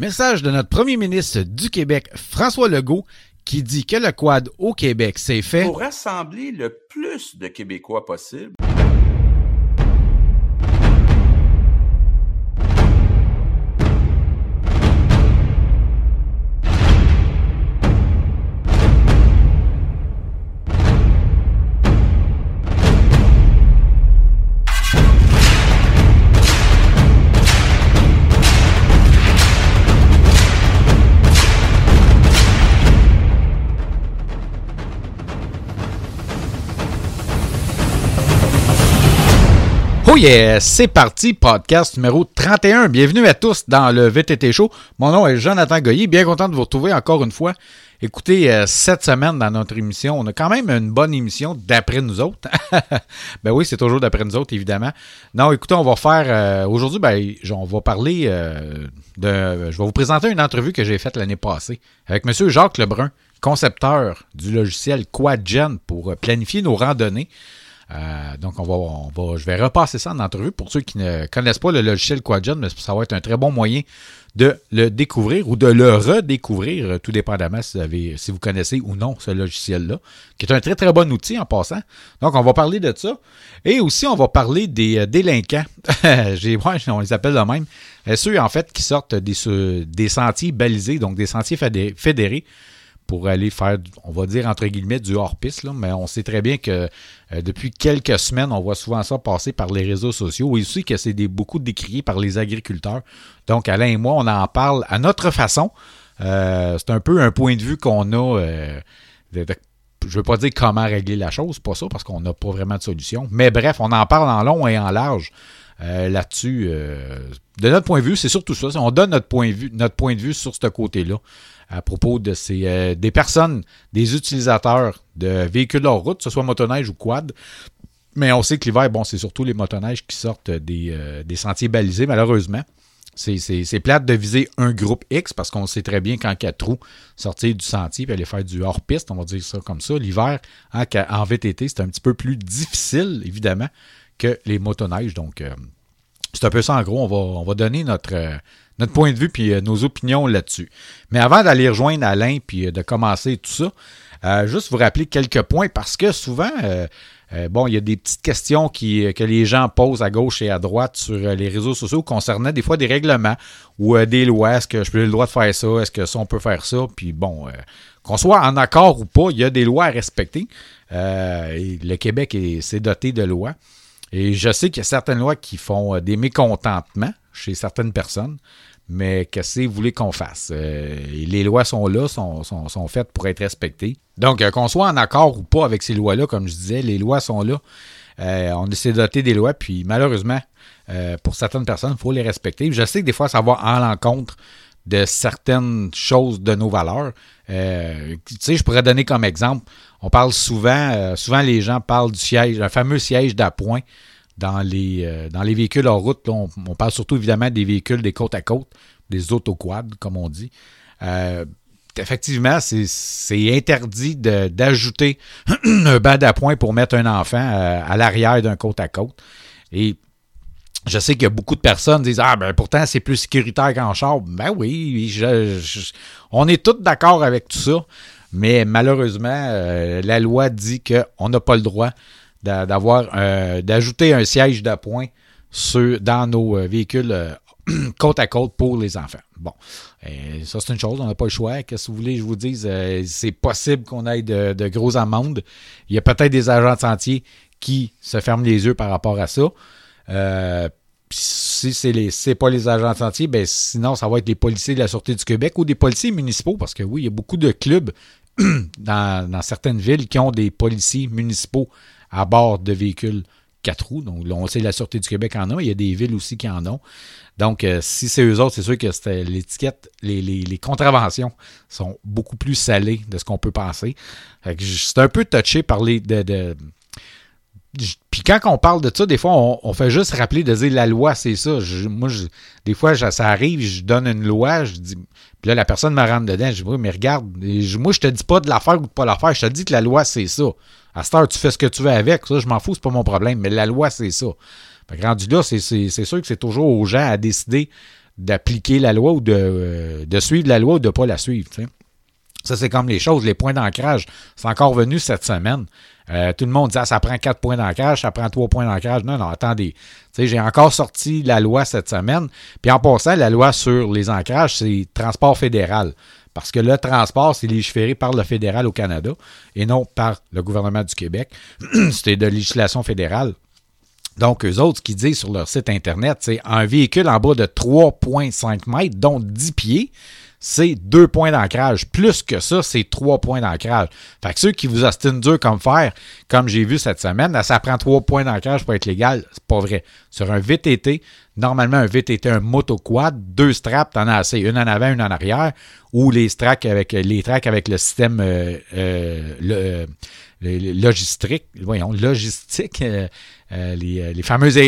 Message de notre premier ministre du Québec, François Legault, qui dit que le quad au Québec, c'est fait pour rassembler le plus de Québécois possible. C'est parti, podcast numéro 31. Bienvenue à tous dans le VTT Show. Mon nom est Jonathan Goyer, bien content de vous retrouver encore une fois. Écoutez, euh, cette semaine dans notre émission, on a quand même une bonne émission d'après nous autres. ben oui, c'est toujours d'après nous autres, évidemment. Non, écoutez, on va faire euh, aujourd'hui, ben, on va parler euh, de. Je vais vous présenter une entrevue que j'ai faite l'année passée avec M. Jacques Lebrun, concepteur du logiciel QuadGen pour planifier nos randonnées. Euh, donc, on va, on va, je vais repasser ça en entrevue pour ceux qui ne connaissent pas le logiciel Quadgen, mais ça va être un très bon moyen de le découvrir ou de le redécouvrir, euh, tout dépendamment si vous, avez, si vous connaissez ou non ce logiciel-là, qui est un très très bon outil en passant. Donc, on va parler de ça. Et aussi, on va parler des euh, délinquants. J'ai, ouais, on les appelle de même. ceux, en fait, qui sortent des, des sentiers balisés, donc des sentiers fédérés pour aller faire, on va dire entre guillemets, du hors-piste. Mais on sait très bien que euh, depuis quelques semaines, on voit souvent ça passer par les réseaux sociaux et aussi que c'est beaucoup décrié par les agriculteurs. Donc, Alain et moi, on en parle à notre façon. Euh, c'est un peu un point de vue qu'on a. Euh, je ne veux pas dire comment régler la chose, pas ça, parce qu'on n'a pas vraiment de solution. Mais bref, on en parle en long et en large. là-dessus. de notre point de vue, c'est surtout ça. On donne notre point de vue, notre point de vue sur ce côté-là à propos de ces, euh, des personnes, des utilisateurs de véhicules hors route, que ce soit motoneige ou quad. Mais on sait que l'hiver, bon, c'est surtout les motoneiges qui sortent des, euh, sentiers balisés, malheureusement. C'est plate de viser un groupe X parce qu'on sait très bien qu'en quatre roues, sortir du sentier et aller faire du hors-piste, on va dire ça comme ça. L'hiver, en, en, VTT, c'est un petit peu plus difficile, évidemment, que les motoneiges. Donc, euh, c'est un peu ça en gros. On va donner notre, notre point de vue puis euh, nos opinions là-dessus. Mais avant d'aller rejoindre Alain puis euh, de commencer tout ça, euh, juste vous rappeler quelques points parce que souvent, bon, il y a des petites questions que les gens posent à gauche et à droite sur les réseaux sociaux concernant des fois des règlements ou des lois. Est-ce que je peux le droit de faire ça? Est-ce que ça, on peut faire ça? Puis bon, qu'on soit en accord ou pas, il y a des lois à respecter. Le Québec s'est doté de lois. Et je sais qu'il y a certaines lois qui font des mécontentements chez certaines personnes mais qu'est-ce que vous voulez qu'on fasse? Euh, les lois sont là, sont, sont, faites pour être respectées. Donc, euh, qu'on soit en accord ou pas avec ces lois-là, comme je disais, les lois sont là. Euh, on essaie de doter des lois, puis malheureusement, pour certaines personnes, il faut les respecter. Je sais que des fois, ça va en l'encontre de certaines choses de nos valeurs. tu sais, je pourrais donner comme exemple, on parle souvent, souvent les gens parlent du siège, un fameux siège d'appoint dans les, euh, dans les véhicules en route. on, parle surtout évidemment des véhicules des côtes à côte, des autoquads, comme on dit. Euh, effectivement, c'est interdit d'ajouter un banc d'appoint pour mettre un enfant euh, à, l'arrière d'un côte à côte. Et je sais qu'il y a beaucoup de personnes qui disent Ah, ben pourtant, c'est plus sécuritaire qu'en char. Ben oui, on est tous d'accord avec tout ça. Mais malheureusement, la loi dit qu'on n'a pas le droit d'avoir euh, d'ajouter un siège d'appoint dans nos euh, véhicules euh, côte à côte pour les enfants. Bon, ça c'est une chose, on n'a pas le choix. Qu'est-ce que vous voulez que je vous dise? c'est possible qu'on ait de, de grosses amendes. Il y a peut-être des agents de sentier qui se ferment les yeux par rapport à ça. si les c'est pas les agents de sentier, ben sinon ça va être les policiers de la Sûreté du Québec ou des policiers municipaux, parce que oui, il y a beaucoup de clubs dans certaines villes qui ont des policiers municipaux à bord de véhicules 4 roues. Donc, on sait la Sûreté du Québec en a, il y a des villes aussi qui en ont. Donc, euh, si c'est eux autres, c'est sûr que l'étiquette, les, contraventions sont beaucoup plus salées de ce qu'on peut penser. C'est un peu touché par les. De, puis quand on parle de ça, des fois, on, fait juste rappeler de dire la loi, c'est ça. moi, des fois, ça arrive, je donne une loi, je dis. Puis là, la personne me rentre dedans, je dis, oui, mais regarde, moi, je te dis pas de la faire ou de pas la faire, je te dis que la loi, c'est ça. À cette heure, tu fais ce que tu veux avec. Ça, je m'en fous, c'est pas mon problème. Mais la loi, c'est ça. Fait rendu là, c'est sûr que c'est toujours aux gens à décider d'appliquer la loi ou de, de, suivre la loi ou de ne pas la suivre. Ça, c'est comme les choses. Les points d'ancrage, c'est encore venu cette semaine. Euh, tout le monde dit ah, ça prend quatre points d'ancrage, ça prend trois points d'ancrage. Non, non, attendez. J'ai encore sorti la loi cette semaine. Puis en passant, la loi sur les ancrages, c'est transport fédéral. Parce que le transport, c'est légiféré par le fédéral au Canada et non par le gouvernement du Québec. C'était de législation fédérale. Donc, eux autres, ce qu'ils disent sur leur site Internet, c'est un véhicule en bas de 3,5 mètres, dont 10 pieds, c'est deux points d'ancrage. Plus que ça, c'est trois points d'ancrage. Fait que ceux qui vous ostinent dur comme faire, comme j'ai vu cette semaine, ça prend trois points d'ancrage pour être légal. C'est pas vrai. Sur un VTT, normalement, un VTT, un motoquad, deux straps, t'en as assez. Une en avant, une en arrière. Ou les tracks avec, les tracks avec le système euh, euh, logistique, voyons, logistique, euh, euh, les, euh, les, fameuses,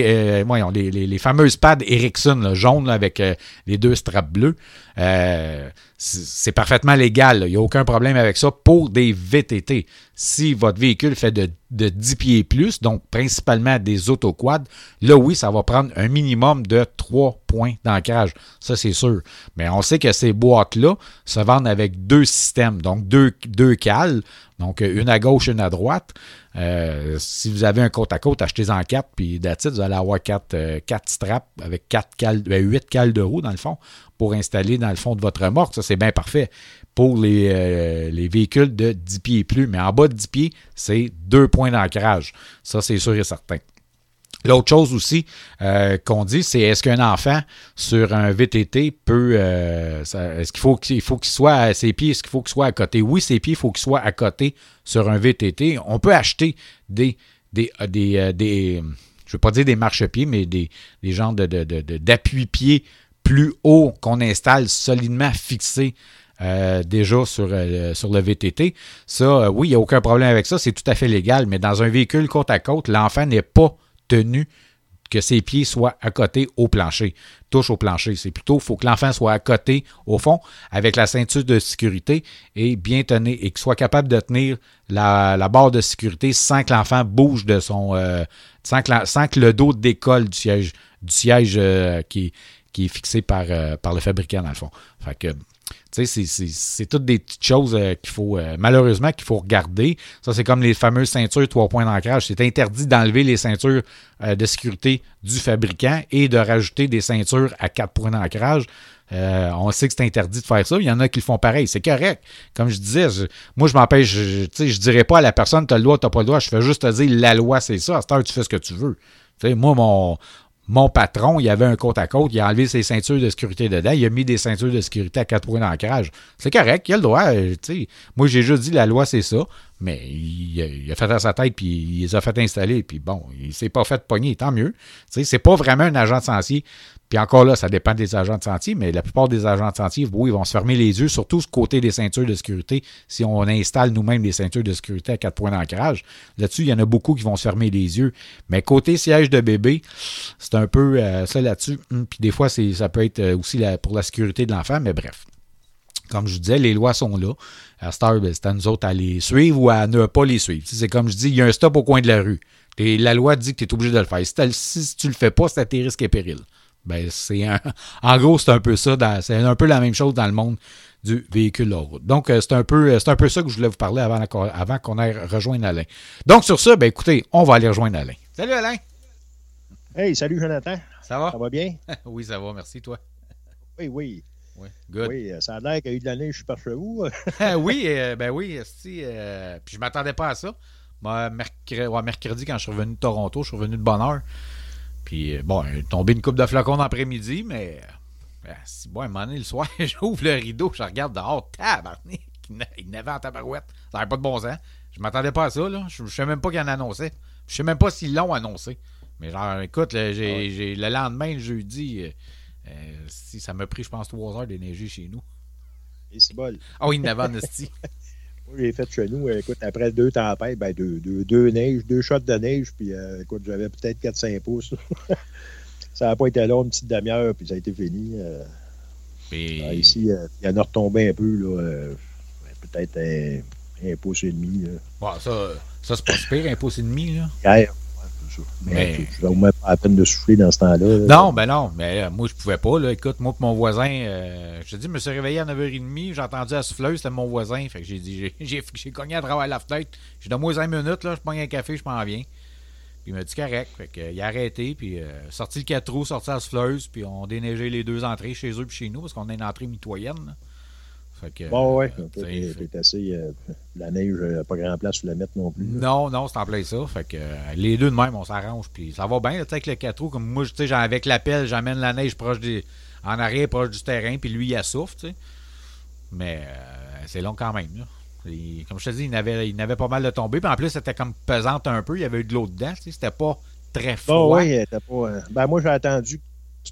voyons, les, fameuses pads Ericsson jaunes avec les deux straps bleus. c'est parfaitement légal. Il n'y a aucun problème avec ça pour des VTT. Si votre véhicule fait de, de 10 pieds plus, donc principalement des autoquads, là oui, ça va prendre un minimum de 3 points d'ancrage. Ça, c'est sûr. Mais on sait que ces boîtes-là se vendent avec deux systèmes, donc deux, deux cales. Donc, une à gauche, une à droite. Euh, si vous avez un côte à côte, achetez-en quatre, puis d'attitude, vous allez avoir quatre, euh, quatre straps avec quatre cales, ben, huit cales de roue, dans le fond, pour installer dans le fond de votre remorque. Ça, c'est bien parfait pour les, euh, les, véhicules de 10 pieds et plus. Mais en bas de 10 pieds, c'est deux points d'ancrage. Ça, c'est sûr et certain. L'autre chose aussi euh, qu'on dit, c'est est-ce qu'un enfant sur un VTT peut. Euh, est-ce qu'il faut qu'il soit à ses pieds, est-ce qu'il faut qu'il soit à côté? Oui, ses pieds, il faut qu'il soit à côté sur un VTT. On peut acheter des. des, euh, des, des je ne veux pas dire des marchepieds, mais des, des genres d'appui-pieds plus hauts qu'on installe solidement fixés déjà sur, sur le VTT. Ça, oui, il n'y a aucun problème avec ça, c'est tout à fait légal, mais dans un véhicule côte à côte, l'enfant n'est pas tenu que ses pieds soient à côté au plancher, touche au plancher. C'est plutôt, il faut que l'enfant soit à côté, au fond, avec la ceinture de sécurité et bien tenir, et qu'il soit capable de tenir la, barre de sécurité sans que l'enfant bouge de son. Euh, sans, que le dos décolle du siège, du siège euh, qui, est fixé par, euh, par le fabricant, dans le fond. Fait c'est toutes des petites choses euh, qu'il faut, euh, malheureusement, qu'il faut regarder. Ça, c'est comme les fameuses ceintures trois points d'ancrage. C'est interdit d'enlever les ceintures euh, de sécurité du fabricant et de rajouter des ceintures à quatre points d'ancrage. on sait que c'est interdit de faire ça. Il y en a qui le font pareil. C'est correct. Comme je disais, moi, je m'empêche. Je, je dirais pas à la personne, tu as le droit, tu n'as pas le droit. Je fais juste te dire, la loi, c'est ça. À cette heure, tu fais ce que tu veux. moi, mon, mon patron, il avait un côte à côte, il a enlevé ses ceintures de sécurité dedans, il a mis des ceintures de sécurité à quatre points d'ancrage. C'est correct, il a le droit. Euh, moi, j'ai juste dit la loi, c'est ça, mais il, a fait à sa tête, puis il les a fait installer, puis bon, il s'est pas fait pogner, tant mieux. C'est pas vraiment un agent de. Puis encore là, ça dépend des agents de sentier, mais la plupart des agents de sentier, oui, ils vont se fermer les yeux, surtout ce côté des ceintures de sécurité, si on installe nous-mêmes des ceintures de sécurité à quatre points d'ancrage. Là-dessus, il y en a beaucoup qui vont se fermer les yeux. Mais côté siège de bébé, c'est un peu euh, ça là-dessus. Hum, puis des fois, ça peut être euh, aussi pour la sécurité de l'enfant, mais bref. Comme je disais, les lois sont là. À Star, ben, c'est à nous autres à les suivre ou à ne pas les suivre. C'est comme je dis, il y a un stop au coin de la rue. Et la loi dit que tu es obligé de le faire. Si, si tu le fais pas, c'est à tes risques et périls. Ben, c'est en gros, c'est un peu ça. C'est un peu la même chose dans le monde du véhicule hors route. Donc, euh, c'est un, peu, un peu ça que je voulais vous parler avant, avant qu'on aille rejoindre Alain. Donc, sur ça, ben, écoutez, on va aller rejoindre Alain. Salut Alain! Hey, salut Jonathan! Ça va? Ça va bien? oui, ça va, merci, toi. Oui, oui. Oui, good. Oui, euh, ça a l'air qu'il y a eu de la neige suis par chez vous. oui, euh, ben oui, si, puis je m'attendais pas à ça. Moi, mercredi, mercredi, quand je suis revenu de Toronto, je suis revenu de bonne heure. Puis, euh, bon, il est tombé une coupe de flacons d'après-midi, mais. Ben, si, bon, à un moment donné, le soir, j'ouvre le rideau, je regarde dehors, tabarnak, il n'avait en tabarouette. Ça n'avait pas de bon sens. Je m'attendais pas à ça, là. Je ne sais même pas qu'il en annonçait. Je sais même pas s'ils l'ont annoncé. Mais genre, écoute, j'ai, le lendemain, le jeudi, euh, euh, si ça m'a pris, je pense, trois heures d'énergie chez nous. Et c'est bol. Ah oui, il n'avait en j'ai fait chez nous, écoute, après deux tempêtes, ben deux, deux, deux neiges, deux shots de neige, puis euh, écoute, j'avais peut-être 4-5 pouces. ça n'a pas été long, une petite demi-heure, puis ça a été fini. Euh. Ben, ici, euh, il y en a retombé un peu, là, peut-être un, pouce et demi. Bon, ça, ça c'est pas super, un pouce et demi, là. Ça. Mais, tu n'as même pas la peine de souffler dans ce temps-là. Non, ben non. Mais moi, je pouvais pas. Là. Écoute, moi, mon voisin, euh, je te dis, je me suis réveillé à 9h30, j'ai entendu la souffleuse, c'était mon voisin. Fait que j'ai dit, j'ai cogné à travers la fenêtre. J'ai dit, moi 5 minutes, là, je prends un café, je m'en viens. Puis il m'a dit correct. Fait que, il a arrêté, puis euh, sorti le 4 roues, sorti la souffleuse, puis on déneigé les deux entrées chez eux puis chez nous, parce qu'on a une entrée mitoyenne. Fait que, bon, ouais, euh, t'es assez. Euh, la neige, euh, pas grand place pour la mettre non plus. Non, non, c'est en plein ça. Fait que les deux de même, on s'arrange. Puis ça va bien, sais, avec le 4 roues. Comme moi, tu sais, avec la pelle, j'amène la neige proche des, en arrière, proche du terrain, puis lui, il assouffle, tu sais. Mais c'est long quand même, là. comme je te dis, il avait, il pas mal de tombé. Puis en plus, c'était comme pesante un peu. Il y avait eu de l'eau dedans. Tu sais, c'était pas très froid. Bon, c'était pas. Ben, moi, j'ai attendu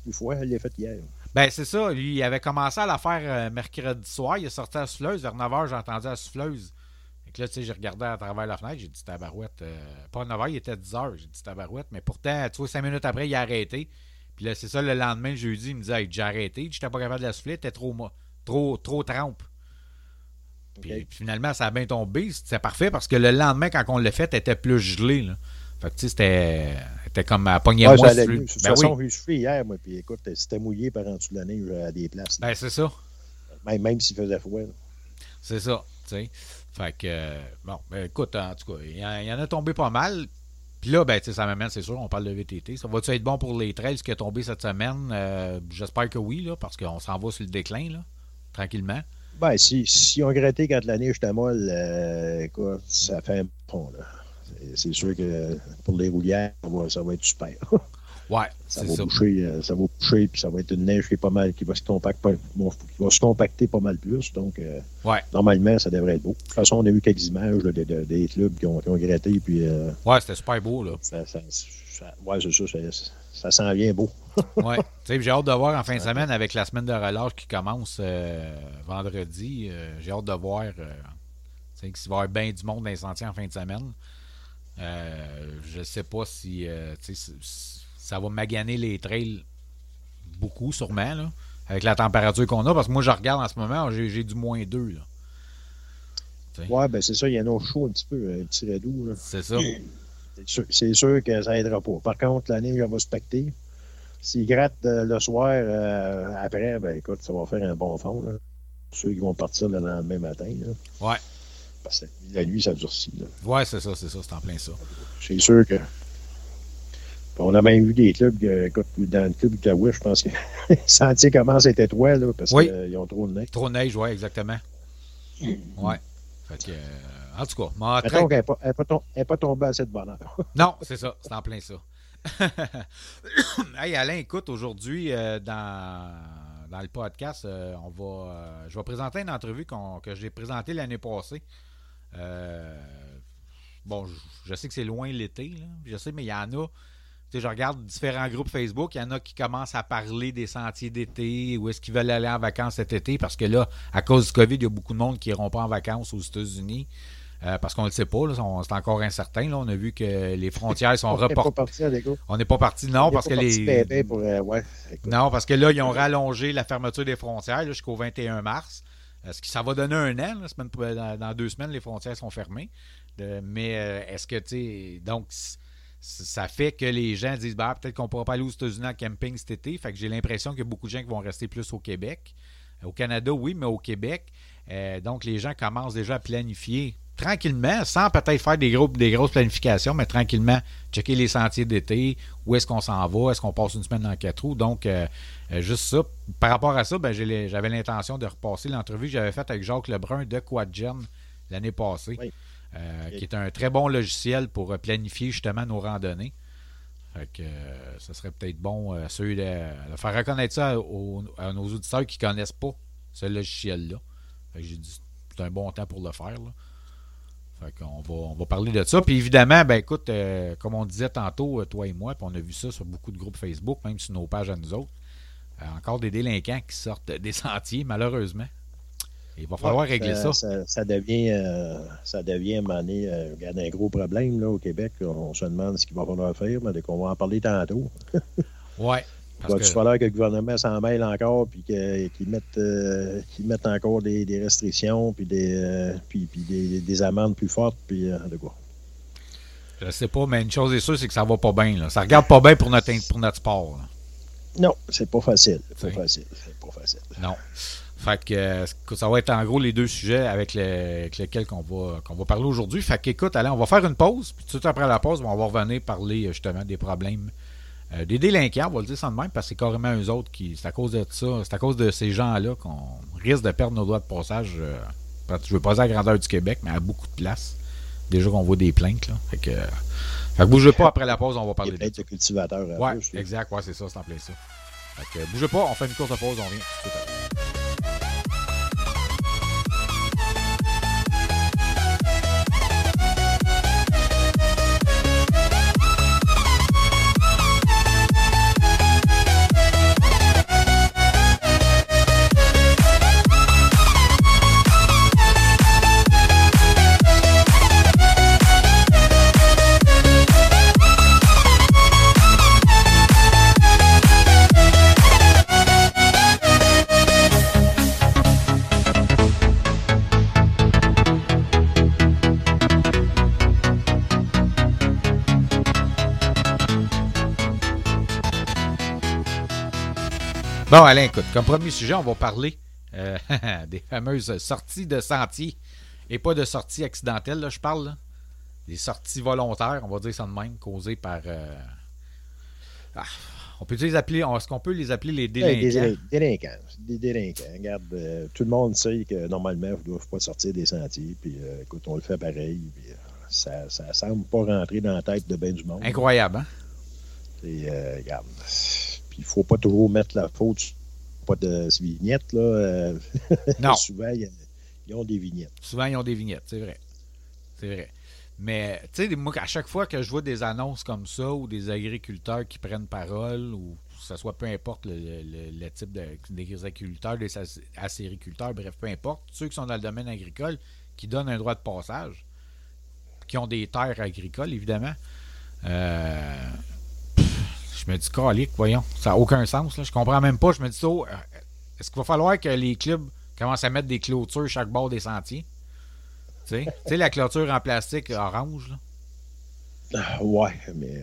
plus fois. Il l'a fait hier. Ben, c'est ça. Lui, il avait commencé à la faire euh, mercredi soir. Il est sorti à la souffleuse. Vers 9h, j'ai entendu la souffleuse. Et là, tu sais, j'ai regardé à travers la fenêtre. J'ai dit tabarouette. Euh, pas à 9h, il était 10h. J'ai dit tabarouette. Mais pourtant, tu vois, 5 minutes après, il a arrêté. Puis là, c'est ça, le lendemain, le jeudi, il me disait j'ai arrêté. J'étais pas capable de la souffler. T'es trop, trop, trop trempe. Puis, finalement, ça a bien tombé. C'était parfait parce que le lendemain, quand on l'a fait, t'étais plus gelé. Là. Fait que tu sais, c'était c'était comme à pogner ouais, moi. De toute ben façon, oui. j'ai hier, moi, puis écoute, c'était mouillé par en dessous de la neige à des places. Ben, c'est ça. Même, même s'il faisait froid. C'est ça, tu sais. Fait que, bon, ben, écoute, en tout cas, il y, en a tombé pas mal. Puis là, ben, ça m'amène, c'est sûr, on parle de VTT. Ça va-tu être bon pour les trails qui est tombé cette semaine? Euh, j'espère que oui, là, parce qu'on s'en va sur le déclin, là, tranquillement. Ben, si, si on grattait quand la neige était molle, euh, écoute, ça fait un pont, là c'est sûr que pour les roulières, ça va être super. Ouais, ça va, Boucher, euh, ça va boucher, puis ça va être une neige qui est pas mal, qui va se compacter, qui va se compacter pas mal plus. Donc, euh, normalement, ça devrait être beau. De toute façon, on a eu quelques images des, clubs qui ont, qui ont gratté. Puis, euh, ouais, c'était super beau. Là. Ça, ça, ouais, c'est ça. Ça, ça s'en vient beau. ouais. J'ai hâte de voir en fin de semaine avec la semaine de relâche qui commence vendredi. J'ai hâte de voir s'il va y avoir bien du monde dans les sentiers en fin de semaine. Euh, je ne sais pas si euh, ça va maganer les trails beaucoup, sûrement, là, avec la température qu'on a. Parce que moi, je regarde en ce moment, j'ai du moins 2. Ouais, ben c'est ça, il y en a chaud un petit peu, un petit redoux. C'est ça. C'est sûr, que ça n'aidera pas. Par contre, la neige va se pacter. S'il gratte euh, le soir après, ben écoute, ça va faire un bon fond. Là. Ceux qui vont partir le lendemain matin. Là. Ouais. Parce que la nuit, ça durcit. Oui, c'est ça, c'est ça, c'est en plein ça. C'est sûr que. On a même vu des clubs, écoute, dans le club de Wish, je pense que le sentier commence à être étroit, là, parce qu'ils ont trop de neige. Trop de neige, oui, exactement. oui. Fait que, euh, en tout cas, qu'elle n'est pas, pas, tombée à cette bonne heure. non, c'est ça, c'est en plein ça. hey Alain, écoute, aujourd'hui, euh, dans, dans le podcast, euh, on va, je vais présenter une entrevue que j'ai présentée l'année passée. Euh, bon, je, sais que c'est loin l'été, je sais, mais il y en a. je regarde différents groupes Facebook, il y en a qui commencent à parler des sentiers d'été, où est-ce qu'ils veulent aller en vacances cet été, parce que là, à cause du COVID, il y a beaucoup de monde qui n'iront pas en vacances aux États-Unis. Euh, parce qu'on ne le sait pas, c'est encore incertain. Là. On a vu que les frontières sont reportées. On n'est pas parti, non, parce que les. Euh, non, parce que là, ils ont rallongé la fermeture des frontières jusqu'au 21 mars. Est-ce que ça va donner un an? dans, deux semaines, les frontières sont fermées. mais euh, est-ce que, tu sais, donc, ça fait que les gens disent, bah, peut-être qu'on ne pourra pas aller aux États-Unis en camping cet été. Fait que j'ai l'impression qu'il y a beaucoup de gens qui vont rester plus au Québec. Au Canada, oui, mais au Québec. Euh, donc, les gens commencent déjà à planifier tranquillement, sans peut-être faire des, groupes, des grosses planifications, mais tranquillement, checker les sentiers d'été, où est-ce qu'on s'en va, est-ce qu'on passe une semaine dans quatre roues. Donc, euh, euh, juste ça. Par rapport à ça, ben, j'avais l'intention de repasser l'entrevue que j'avais faite avec Jacques Lebrun de QuadGen l'année passée, euh, qui est un très bon logiciel pour planifier justement nos randonnées. Fait que ce serait peut-être bon de, faire reconnaître ça à nos auditeurs qui ne connaissent pas ce logiciel-là. J'ai dit c'est un bon temps pour le faire. Là. Fait qu'on va, on va parler de ça. Puis évidemment, ben écoute, euh, comme on disait tantôt, euh, toi et moi, puis on a vu ça sur beaucoup de groupes Facebook, même sur nos pages à nous autres, euh, encore des délinquants qui sortent des sentiers, malheureusement. il va falloir régler ça. Ça, devient, ça devient à un moment donné, un gros problème là, au Québec. On se demande ce qu'il va falloir faire, mais qu'on va en parler tantôt. ouais. Il va falloir que le gouvernement s'en mêle encore puis qu'ils mettent, euh, encore des, restrictions puis des, euh, puis, des, amendes plus fortes puis euh, de quoi. Je sais pas, mais une chose est sûre, c'est que ça va pas bien. Là. Ça regarde pas bien pour notre, pour notre sport. Là. Non, c'est pas facile. C'est pas facile. C'est pas facile. Non. Fait que euh, ça va être en gros les deux sujets avec, lesquels qu'on va, qu'on va parler aujourd'hui. Fait qu'écoute, allez, on va faire une pause. Puis tout de suite après la pause, on va revenir parler euh, justement des problèmes euh, des délinquants, on va le dire sans de même, parce que c'est carrément eux autres qui. C'est à cause de ça, c'est à cause de ces gens-là qu'on risque de perdre nos droits de passage. je ne veux pas dire à la grandeur du Québec, mais à beaucoup de places. Déjà qu'on voit des plaintes, là. Fait que. Fait que bougez pas après la pause, on va parler de ça. cultivateur. Ouais, exact, ouais, c'est ça, c'est en plein ça. Fait que bougez pas, on fait une courte pause, on revient tout de suite Bon, Alain, écoute, comme premier sujet, on va parler euh, des fameuses sorties de sentiers et pas de sorties accidentelles, là, je parle. Là. Des sorties volontaires, on va dire ça de même, causées par. Euh, ah, on peut les appeler, est-ce qu'on peut les appeler les délinquants? des délinquants. Des délinquants. Regarde, euh, tout le monde sait que normalement, vous ne doivent pas sortir des sentiers. Puis écoute, on le fait pareil. Puis, ça ne semble pas rentrer dans la tête de bien du monde. Incroyable, hein? Et, regarde il ne faut pas toujours mettre la faute pas de vignettes. Là. Euh, non. Souvent, ils ont des vignettes. Souvent, ils ont des vignettes, c'est vrai. C'est vrai. Mais, tu sais, moi, à chaque fois que je vois des annonces comme ça, ou des agriculteurs qui prennent parole, ou que ce soit peu importe le, type de, des agriculteurs, des acériculteurs, bref, peu importe, ceux qui sont dans le domaine agricole, qui donnent un droit de passage, qui ont des terres agricoles, évidemment, euh, je me dis, calique, voyons, ça n'a aucun sens. Là. Je comprends même pas. Je me dis, oh, euh, est-ce qu'il va falloir que les clubs commencent à mettre des clôtures chaque bord des sentiers? Tu sais, la clôture en plastique orange, là? Ah, ouais, mais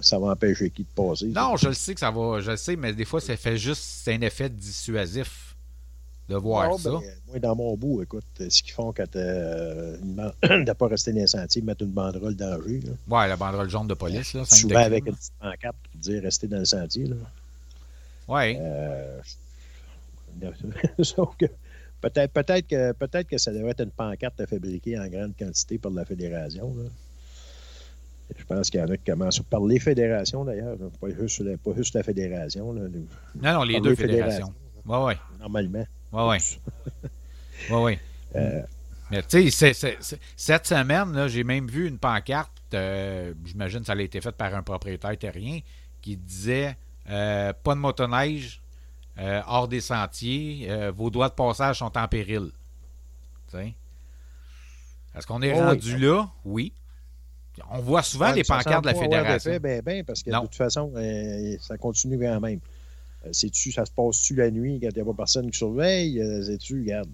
ça, va, empêcher qui de passer. Non, je le sais que ça va, je le sais, mais des fois, ça fait juste, c'est un effet dissuasif de voir ça. Ben, moi, dans mon bout, écoute, ce qu'ils font quand euh, n'as pas resté dans les sentiers, mettre une banderole danger. Là. Ouais, la banderole jaune de police. Là, Souvent avec une petite pancarte pour dire rester dans le sentier. Là. Ouais. Euh, peut-être peut que, peut que ça devrait être une pancarte fabriquée en grande quantité par la fédération. Là. Je pense qu'il y en a qui commencent par les fédérations d'ailleurs, pas juste, pas juste la fédération. Là. Non, non, les deux fédérations. Oui, oui. Normalement. Oui, oui. Oui, oui. Euh, Mais tu sais, cette semaine, j'ai même vu une pancarte, euh, j'imagine que ça a été fait par un propriétaire terrien, qui disait euh, pas de motoneige hors des sentiers, vos droits de passage sont en péril. Est-ce qu'on est, oh rendu là? Oui. On voit souvent les pancartes de la fédération. Ben, ben, parce que de toute façon, ça continue quand même. Euh, sais-tu, ça se passe-tu la nuit quand il n'y a pas personne qui surveille? Euh, sais-tu, regarde.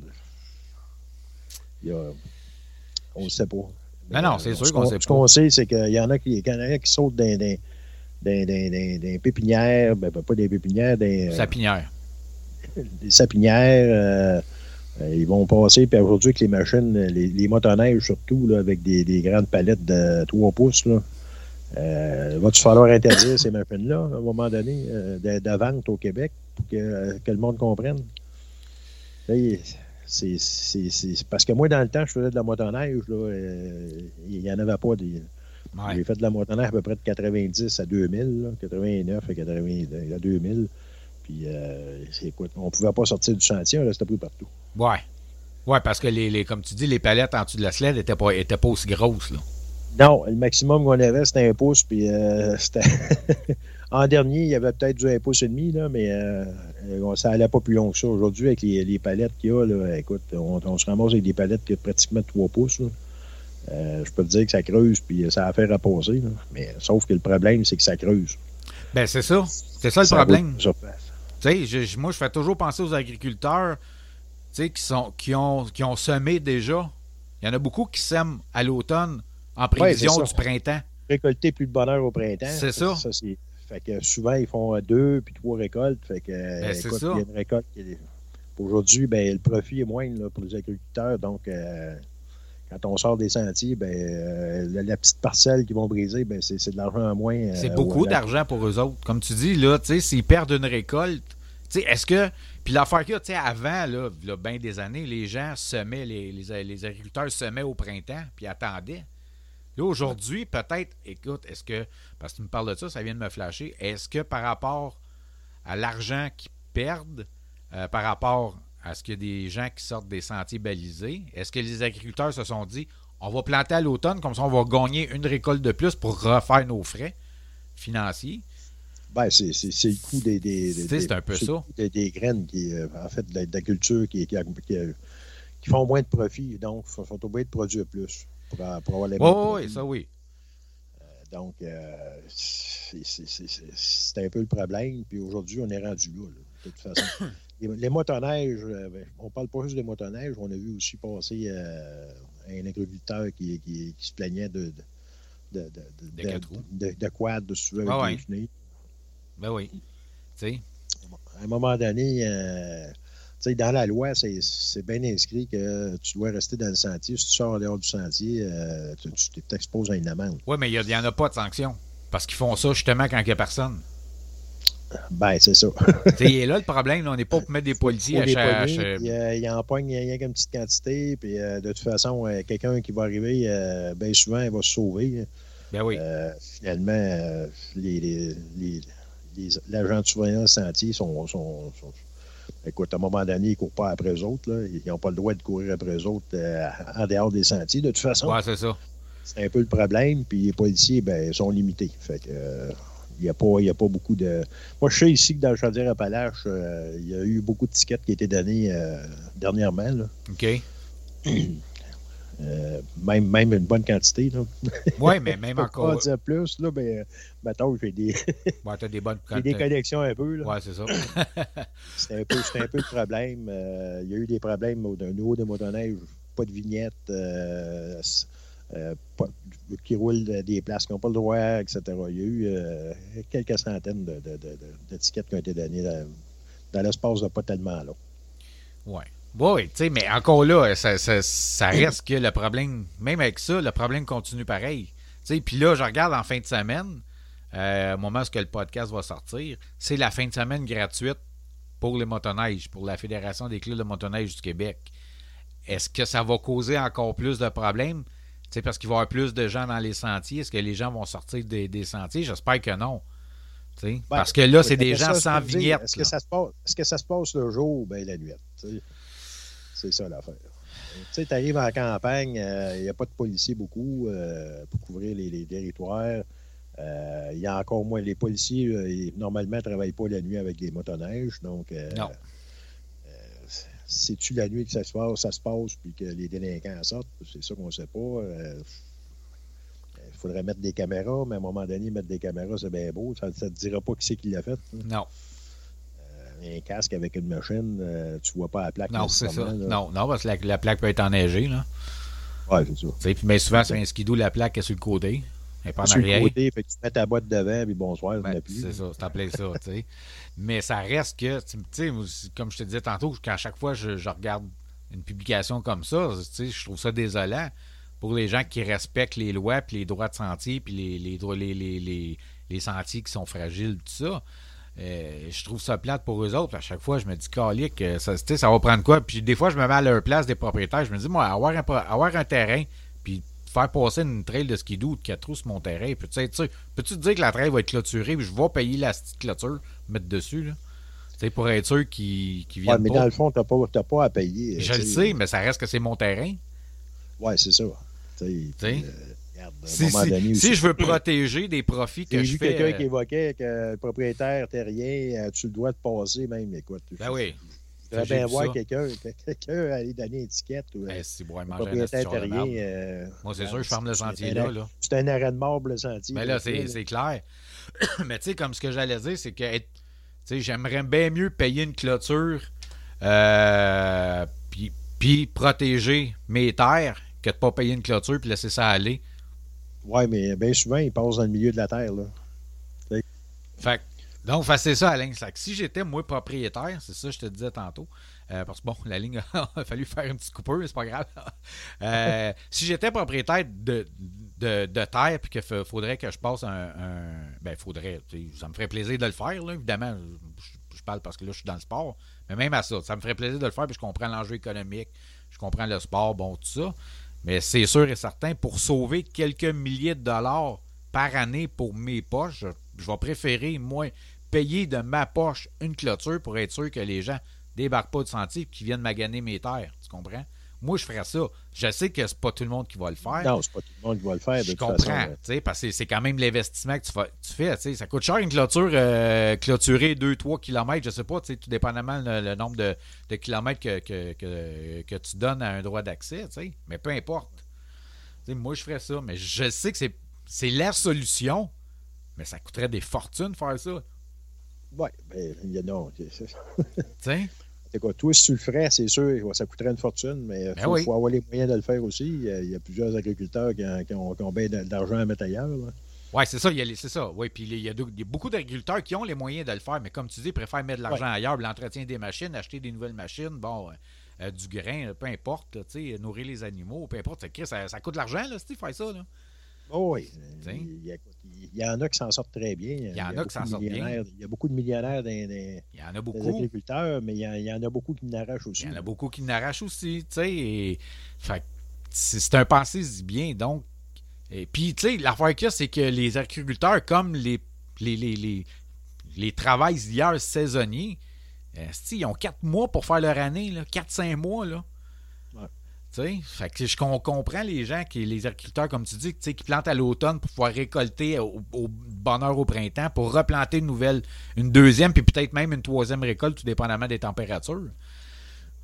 on ne sait pas. Mais non, c'est sûr qu'on sait pas. Ce qu'on sait, c'est qu'il y en a qui, qui sautent dans des pépinières, ben, pas des pépinières, des. Euh, sapinières. des sapinières. ils vont passer, puis aujourd'hui, avec les machines, les, les motoneiges surtout, là, avec des, des, grandes palettes de 3 pouces, là, euh, va-tu falloir interdire ces machines-là à un moment donné euh, de, vente au Québec pour que, le monde comprenne? C'est parce que moi, dans le temps, je faisais de la motoneige. Euh, il n'y en avait pas. Des... J'ai fait de la motoneige à peu près de 90 à 2000, 89 à, 80, à 2000. Puis, euh, écoute, on ne pouvait pas sortir du chantier, on restait pris partout. Ouais. Ouais, parce que, les, comme tu dis, les palettes en dessous de la sled n'étaient pas, étaient pas aussi grosses. Là. Non, le maximum qu'on avait, c'était un pouce. Puis, euh, en dernier, il y avait peut-être du un pouce et demi, là, mais euh, ça n'allait pas plus long que ça. Aujourd'hui, avec les, palettes qu'il y a, là, écoute, on, se ramasse avec des palettes qui ont pratiquement 3 pouces. Euh, je peux te dire que ça creuse, puis ça a fait reposer. Mais sauf que le problème, c'est que ça creuse. Ben, c'est ça. C'est ça le problème. Tu sais, moi, je fais toujours penser aux agriculteurs qui, sont, qui, ont, qui ont semé déjà. Il y en a beaucoup qui sèment à l'automne en prévision du printemps. Récolter plus de bonheur au printemps. C'est ça. fait que souvent, ils font deux puis trois récoltes. Fait que, ben, écoute, il y a une récolte Aujourd'hui, ben, le profit est moindre pour les agriculteurs. Donc, euh, quand on sort des sentiers, ben, euh, la, petite parcelle qu'ils vont briser, ben, c'est de l'argent en moins. Euh, c'est beaucoup d'argent pour eux autres. Comme tu dis, là, s'ils perdent une récolte, est-ce que. Puis l'affaire qu'il y a, avant, là, il y a bien des années, les gens semaient, les, les, les agriculteurs semaient au printemps, puis attendaient. Là, aujourd'hui, peut-être, écoute, est-ce que. Parce que tu me parles de ça, ça vient de me flasher. Est-ce que par rapport à l'argent qu'ils perdent, euh, par rapport à ce qu'il y a des gens qui sortent des sentiers balisés, est-ce que les agriculteurs se sont dit on va planter à l'automne, comme ça on va gagner une récolte de plus pour refaire nos frais financiers? Ben, c'est le coût des, des, c'est un peu ça. Des, graines qui, euh, en fait, de la, culture qui, qui, qui, font moins de profit, donc ils sont obligés de produire plus pour, avoir les oh, oui, ça oui. Euh, donc, c'est un peu le problème. Puis aujourd'hui, on est rendu là, de toute façon. Les, motoneiges, euh, ben, on parle pas juste des motoneiges, on a vu aussi passer euh, un agriculteur qui, qui, se plaignait de, de, de, de, de quad, de avec ah Ben oui. sais? À un moment donné, euh, dans la loi, c'est bien inscrit que tu dois rester dans le sentier. Si tu sors en dehors du sentier, tu t'exposes à une amende. Oui, mais il n'y en a pas de sanction. Parce qu'ils font ça justement quand il n'y a personne. Ben, c'est ça. et là, le problème, on n'est pas pour mettre des policiers à chaque. Il, y en pogne rien qu'une petite quantité, puis euh, de toute façon, euh, quelqu'un qui va arriver, euh, bien souvent, il va se sauver. Ben oui. finalement, les, l'agent de surveillance sentier sont, sont, Écoute, à un moment donné, ils ne courent pas après eux autres. Là. Ils n'ont pas le droit de courir après eux autres en dehors des sentiers, de toute façon. Ouais, c'est ça. C'est un peu le problème, puis les policiers, ben, sont limités. Fait que il n'y a, pas, a pas beaucoup de. Moi, je sais ici que dans le Chaudière-Appalaches, euh, il y a eu beaucoup de tickets qui ont été donnés euh, dernièrement. Là. OK. Euh, même, même une bonne quantité. Oui, mais même encore. Pas dire plus, là, mais mettons, j'ai des. ouais, as des bonnes J'ai des connexions un peu. Oui, c'est ça. c'est un, peu, un peu le problème. il y a eu des problèmes au niveau des motoneiges, pas de vignettes. Euh, qui roulent des places qui n'ont pas le droit, etc. Il y a eu euh, quelques centaines de, tickets qui ont été donnés dans, l'espace de pas tellement long. Oui. Oui, tu sais, mais encore là, ça, reste que le problème, même avec ça, le problème continue pareil. Puis là, je regarde en fin de semaine, euh, au moment où le podcast va sortir, c'est la fin de semaine gratuite pour les motoneiges, pour la Fédération des clubs de motoneige du Québec. Est-ce que ça va causer encore plus de problèmes? parce qu'il va y avoir plus de gens dans les sentiers. Est-ce que les gens vont sortir des, sentiers? J'espère que non. Ben, parce que là, c'est des gens sans vignette. Est-ce que, ça se passe, est-ce que ça se passe le jour ou bien la nuit? C'est ça l'affaire. Tu sais, arrives en campagne, il euh, n'y a pas de policiers beaucoup euh, pour couvrir les, territoires. Euh, il y a encore moins. Les policiers, normalement, ne travaillent pas la nuit avec les motoneiges. Donc, non c'est-tu la nuit que ça se passe, ça se passe puis que les délinquants sortent? C'est ça qu'on ne sait pas. Euh, il faudrait mettre des caméras, mais à un moment donné, mettre des caméras, c'est bien beau. Ça ne te dira pas qui c'est qui l'a fait. Non. Un casque avec une machine, euh, tu vois pas la plaque. Non, c'est ça. Non, non, parce que la, plaque peut être enneigée. Là. Oui, c'est ça. mais souvent, c'est un skidoo, la plaque est sur le côté. Elle pas en arrière. Côté, fait que tu mets ta boîte devant, puis bonsoir, ben, C'est ça, c'est appelé ça, tu sais. Mais ça reste que, tu sais, comme je te disais tantôt, qu'à chaque fois je, je regarde une publication comme ça, tu sais, je trouve ça désolant pour les gens qui respectent les lois, puis les droits de sentier, puis les, les, les, les, les sentiers qui sont fragiles, tout ça. Euh, je trouve ça plate pour eux autres. À chaque fois, je me dis, calique, ça, ça va prendre quoi? Puis des fois, je me mets à leur place des propriétaires. Je me dis, moi, avoir un, avoir un terrain, puis faire passer une trail de skidoo de 4 roues sur mon terrain. Peux-tu peux te dire que la trail va être clôturée puis je vais payer la petite clôture, mettre dessus, là? sais, pour être sûr qu'ils qu viennent. Ouais, mais dans le fond, tu n'as pas, à payer. Je le sais, mais ça reste que c'est mon terrain. Oui, c'est ça. Puis, euh, si, si, si je veux protéger des profits que je fais. Vu quelqu'un qui euh, évoquait que le propriétaire terrien, euh, tu le dois de passer même. Écoute, ben oui. Je voudrais bien voir quelqu'un quelqu'un aller donner une étiquette. Ou, ben, si bon, propriétaire terrien. Euh, Moi, c'est sûr, je ferme le sentier là. là. C'est un arrêt de mort, le sentier. Mais là, c'est clair. Mais tu sais, comme ce que j'allais dire, c'est que j'aimerais bien mieux payer une clôture euh, puis, protéger mes terres que de ne pas payer une clôture puis laisser ça aller Oui, mais bien souvent, ils passent dans le milieu de la terre. Là. Fait donc, c'est ça, Alain. Si j'étais, moi, propriétaire, c'est ça que je te disais tantôt, euh, parce que bon, la ligne a fallu faire une petite coupure, mais c'est pas grave. Euh, si j'étais propriétaire de, de, de terre, puis qu'il faudrait que je passe un. un ben, faudrait. Ça me ferait plaisir de le faire, là, évidemment. Je, parle parce que là, je suis dans le sport. Mais même à ça, ça me ferait plaisir de le faire, puis je comprends l'enjeu économique, je comprends le sport, bon, tout ça. Mais c'est sûr et certain, pour sauver quelques milliers de dollars par année pour mes poches, je vais préférer, moi, payer de ma poche une clôture pour être sûr que les gens débarquent pas de sentier et qu'ils viennent maganer mes terres. Tu comprends? Moi, je ferais ça. Je sais que c'est pas tout le monde qui va le faire. Non, c'est pas tout le monde qui va le faire. je comprends, parce que c'est quand même l'investissement que tu, fais. Ça coûte cher une clôture euh, clôturée 2-3 km, je sais pas, tout dépendamment le, nombre de, kilomètres que, que, tu donnes à un droit d'accès, mais peu importe. moi, je ferais ça, mais je sais que c'est la solution, mais ça coûterait des fortunes faire ça. Oui, ben, il y a non. Tiens. Quoi, toi, si tu le ferais, c'est sûr, ça coûterait une fortune, mais il ben faut, avoir les moyens de le faire aussi. Il y a, plusieurs agriculteurs qui, ont, qui ont, bien d'argent à mettre ailleurs. Oui, c'est ça, c'est ça. Oui, puis il y, a beaucoup d'agriculteurs qui ont les moyens de le faire, mais comme tu dis, ils préfèrent mettre de l'argent ailleurs, l'entretien des machines, acheter des nouvelles machines, bon, euh, euh, du grain, peu importe, nourrir les animaux, peu importe. Ça, ça coûte de l'argent, là, si faire ça. Là? Oh oui. Il, y en a qui s'en sortent très bien. Il y en a, qui s'en sortent bien. Il y a beaucoup de millionnaires il y en a beaucoup. agriculteurs, mais il y, en, a beaucoup qui n'arrachent aussi. Il y en a beaucoup qui n'arrachent aussi. c'est un pensée bien. Donc, et puis, tu sais, l'affaire qu'il y a, c'est que les agriculteurs, comme les, les, les, les, les travailleurs saisonniers, euh, ils ont quatre mois pour faire leur année, 4-5 mois. Là? Fait que je comprends les gens, qui, les agriculteurs, comme tu dis, qui plantent à l'automne pour pouvoir récolter au, bonheur au printemps, pour replanter une nouvelle, une deuxième, puis peut-être même une troisième récolte, tout dépendamment des températures.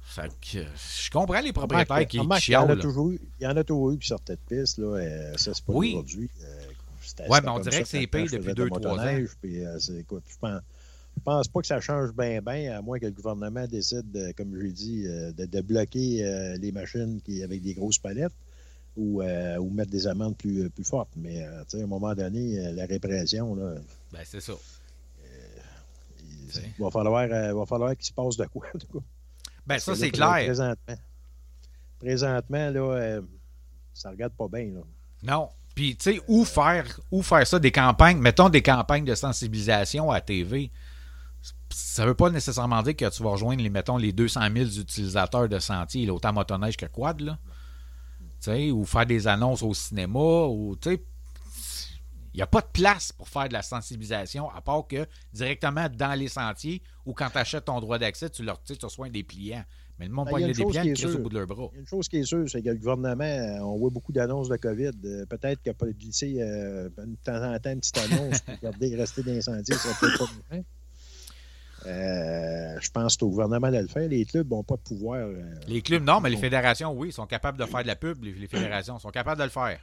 Fait que je comprends les propriétaires qui, qui Il y en a toujours eu, il y en a toujours eu qui sortaient de piste, là. Euh, ça, c'est pas aujourd'hui. Euh, ouais, mais on dirait que c'est payé depuis deux, trois ans. Puis, euh, écoute, je pense je pense pas que ça change bien, bien, à moins que le gouvernement décide, comme je l'ai dit, euh, de, bloquer euh, les machines qui, avec des grosses palettes ou, euh, ou mettre des amendes plus, plus fortes. Mais à un moment donné, la répression, là. Ben, c'est ça. il va falloir, va falloir qu'il se passe de quoi. Ben, ça, c'est clair. Présentement, présentement là, ça regarde pas bien. Là. Non. Puis, tu sais, où faire, où faire ça, des campagnes, mettons des campagnes de sensibilisation à TV ça ne veut pas nécessairement dire que tu vas rejoindre, les, mettons, les 200 000 utilisateurs de sentiers, autant motoneige que quad, là. ou faire des annonces au cinéma, ou, il n'y a pas de place pour faire de la sensibilisation, à part que directement dans les sentiers, ou quand tu achètes ton droit d'accès, tu leur tu reçois des pliants. Mais le monde ben, des pliants qui au bout de leur bras. Il y a une chose qui est sûre, c'est que le gouvernement, euh, on voit beaucoup d'annonces de COVID. Euh, peut-être qu'il a pas de temps en temps une petite annonce pour garder, rester dans les sentiers, ça peut pas. Euh, je pense que c'est au gouvernement de le faire. Les clubs n'ont pas de pouvoir. Euh, les clubs, non, mais les fédérations, oui, sont capables de faire de la pub. Les, fédérations sont capables de le faire.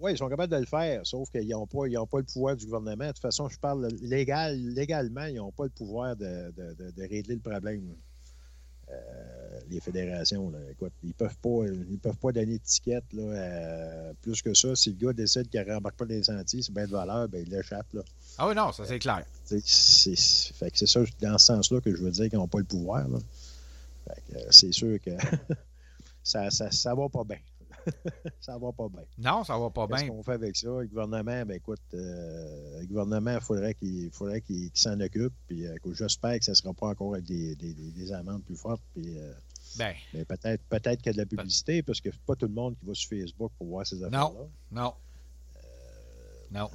Oui, ils sont capables de le faire, sauf qu'ils n'ont pas, pas le pouvoir du gouvernement. De toute façon, je parle légal, légalement, ils n'ont pas le pouvoir de, régler le problème. Euh, les fédérations, écoute, ils peuvent pas, ils peuvent pas donner d'étiquette plus que ça. Si le gars décide qu'il ne rembarque pas les sentiers, c'est bien de valeur, ben, il l'échappe. Ah oui, non, ça c'est clair. C'est ça, dans ce sens-là, que je veux dire qu'ils n'ont pas le pouvoir. Euh, c'est sûr que ça, ça, ça va pas bien. ça va pas bien. Non, ça va pas bien. Qu'est-ce qu'on fait avec ça? Le gouvernement, ben écoute, euh, le gouvernement, il faudrait qu'il faudrait qu'il s'en occupe. Puis euh, j'espère que ça ne sera pas encore avec des, des, des amendes plus fortes. Puis, ben. Mais peut-être peut-être qu'il y a de la publicité, parce que pas tout le monde qui va sur Facebook pour voir ces affaires-là. Non, non. Non.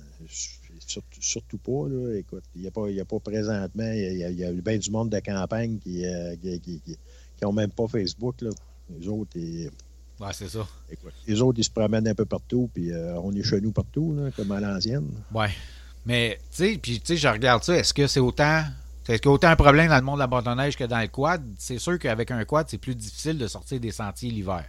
Surtout, surtout, pas, là. Écoute, il n'y a, pas, a pas présentement, il y a, bien du monde de campagne qui n'ont qui, qui, même pas Facebook, là. Les autres, ils, Ouais, c'est ça. Écoute, les autres, ils se promènent un peu partout, puis euh, on est chez nous partout, là, comme à l'ancienne. Ouais. Mais, tu sais, puis, tu sais, je regarde ça, est-ce que c'est autant. Est-ce qu'il y a autant un problème dans le monde de la bâtonneige que dans le quad? C'est sûr qu'avec un quad, c'est plus difficile de sortir des sentiers l'hiver.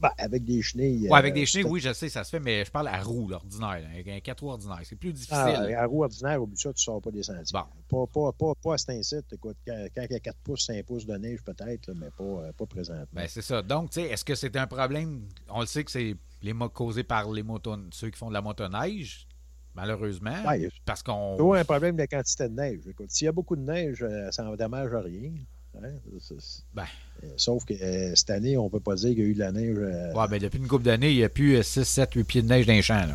Ben, avec des chenilles. Oui, avec des euh, chenilles, c'est- oui, je sais, ça se fait, mais je parle à roue, l'ordinaire, un 4 roues ordinaire. C'est plus difficile. Ah, à roue ordinaire, oublie ça, tu ne sors pas des sentiers. Bon. Pas, pas, pas, pas à cet incite. Écoute, quand, quand il y a 4 pouces, 5 pouces de neige, peut-être, mais pas, euh, pas présentement. Ben, c'est ça. Donc, tu sais, est-ce que c'est un problème? On le sait que c'est les mo- causés par les ceux qui font de la motoneige, malheureusement. Ouais, parce qu'on. toujours un problème de quantité de neige. Écoute, s'il y a beaucoup de neige, euh, ça n'endommage rien. Hein? Ben. euh, Sauf que euh, cette année, on ne peut pas dire qu'il y a eu de la neige. euh, Ouais, ben, depuis une couple d'années, il n'y a plus 6, 7, 8 pieds de neige dans les champs. Là.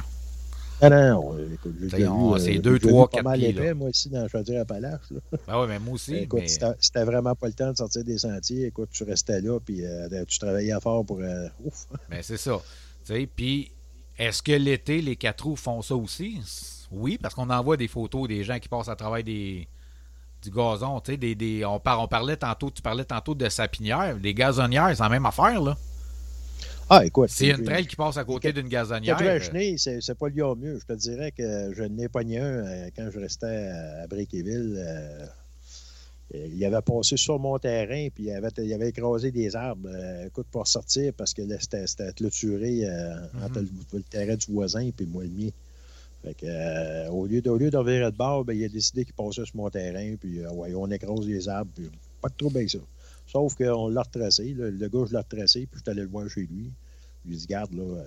Ah non, non, écoute, c'est euh, deux, j'ai déjà trois, vu pas quatre mal pieds, épais, là. moi, ici, dans Chaudière-Appalaches. Ben oui, mais moi aussi. Écoute, mais... c'était c'était vraiment pas le temps de sortir des sentiers. Écoute, tu restais là, puis euh, tu travaillais fort pour. ouf! Ben, c'est ça. Tu puis est-ce que l'été, les quatre roues font ça aussi? Oui, parce qu'on envoie des photos des gens qui passent à travers des, du gazon. Tu sais, des, des- on, par- on parlait tantôt, tu parlais tantôt de sapinière. Des gazonnières, c'est la même affaire, là. Ah, écoute. C'est une trail qui passe à côté d'une gazonnière. Quatre euh, chenilles, c'est pas lié au mieux. Je te dirais que je n'ai pogné un euh, quand je restais à, Bréquéville. euh, il avait passé sur mon terrain, puis il avait, il avait écrasé des arbres. euh, écoute, pour sortir, parce que là, c'était clôturé euh, entre le, le terrain du voisin et moi le mien. Fait que, euh, au lieu de, au lieu d'en virer de bord, ben, il a décidé qu'il passait sur mon terrain, puis euh, ouais, on écrase les arbres, puis pas de trouble avec ça. Sauf qu'on l'a retracé. là. le gars, je l'ai retracé, puis je suis allé le voir chez lui. Je lui ai dit, garde, là, euh,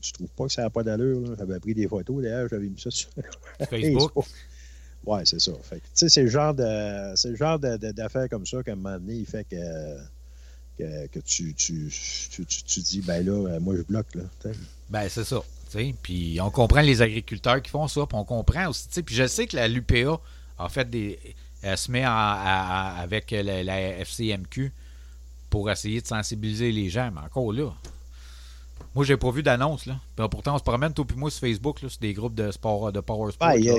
tu trouves pas que ça n'a pas d'allure? J'avais pris des photos, d'ailleurs, j'avais mis ça sur Facebook. Ouais, c'est ça. Fait tu sais, c'est le genre de, c'est le genre de- de- d'affaires comme ça qu'à un moment donné, il fait que, que, que tu, tu, tu, tu, tu dis, ben là, euh, moi, je bloque, là. Ben, c'est ça. Puis on comprend les agriculteurs qui font ça, puis on comprend aussi. Puis je sais que la LUPA a fait des. Elle se met en- à- à- avec la, la FCMQ pour essayer de sensibiliser les gens, mais encore là. Moi, j'ai pas vu d'annonce, là. Puis, pourtant, on se promène, toi puis moi, sur Facebook, là, sur des groupes de sport, de power sport. Il y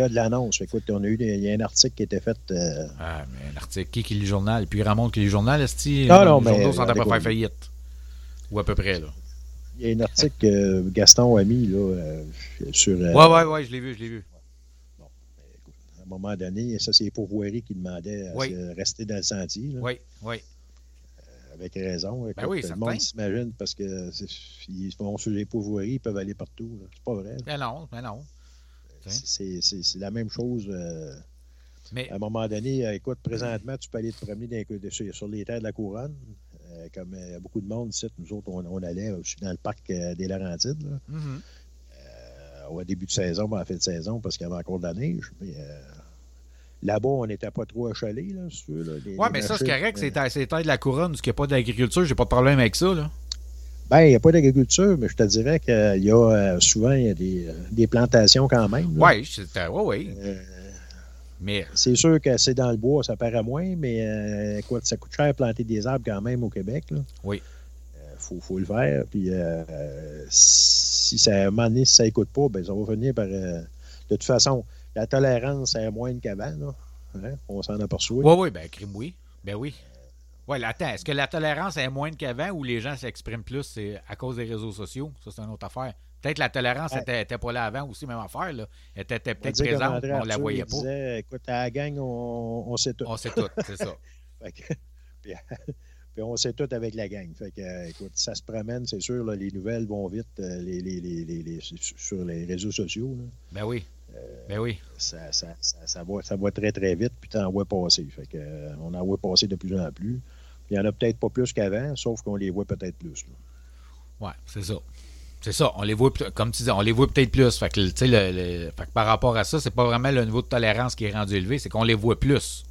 a, y de l'annonce. Écoute, on a eu il y a un article qui a été fait. euh, Ah, mais un article, qui qui lit le journal? Puis, il remonte que les journaux, esti, Non, non, les mais, journaux sont à peu faillite. Ou à peu près, là. Il y a un article que Gaston a mis là, euh, sur. euh, Ouais, ouais, ouais, je l'ai vu, je l'ai vu. À un moment donné, ça, c'est les pourvoiries qui demandaient à Oui. se rester dans le sentier. là. Oui, oui. Avec raison. Écoute, Ben oui, le certain. monde s'imagine parce que ils vont sur les pourvoiries, ils peuvent aller partout. C'est pas vrai. Ben non, ben non. C'est la même chose. euh, Mais, à un moment donné, euh, écoute, présentement, tu peux aller te promener dans les- sur, sur les terres de la couronne. Euh, comme euh, beaucoup de monde ici, nous autres, on, on allait aussi dans le parc euh, des Laurentides. là. mhm. Euh, au début de saison, en fin de saison, parce qu'il y avait encore de la neige. Euh, là-bas, on n'était pas trop achalés, là, si les mais ça, c'est correct. euh, C'est à- de la couronne, parce qu'il n'y a pas d'agriculture. J'ai pas de problème avec ça, là. Ben, il n'y a pas d'agriculture, mais je te dirais qu'il y a euh, souvent il y a des, euh, des plantations quand même. ouais, ouais. Euh, Mais, c'est sûr que c'est dans le bois, ça paraît moins, mais euh, écoute, ça coûte cher planter des arbres quand même au Québec. Il oui. faut, faut le faire. Puis euh, euh, si ça, à un moment donné, si ça n'écoute pas, ben, ça va venir par. euh, de toute façon, la tolérance est moindre qu'avant. Hein? On s'en aperçoit. Ouais, ouais, ben, crime, oui. Ben oui. Ouais, là, attends, est-ce que la tolérance est moindre qu'avant ou les gens s'expriment plus à cause des réseaux sociaux? Ça, c'est une autre affaire. Peut-être la tolérance Ouais. était, était pas là avant aussi, même affaire. Là. Elle était, peut-être présente, André mais on la Arthur, voyait pas. disait, écoute, à la gang, on, on sait tout. On sait tout, c'est ça. Fait que- puis, puis on sait tout avec la gang. Fait que, euh, écoute, ça se promène, c'est sûr, là, les nouvelles vont vite euh, les, les- les- sur les réseaux sociaux. là. Ben oui. Ben oui. Ça, ça, ça, ça va, ça va très, très vite, puis tu en vois passer. Fait que, euh, on en voit passer de plus en plus. Puis il n'y en a peut-être pas plus qu'avant, sauf qu'on les voit peut-être plus. Ouais, c'est ça. C'est ça, on les voit, comme tu dis, on les voit peut-être plus. Fait que, le- le- fait que par rapport à ça, c'est pas vraiment le niveau de tolérance qui est rendu élevé, c'est qu'on les voit plus.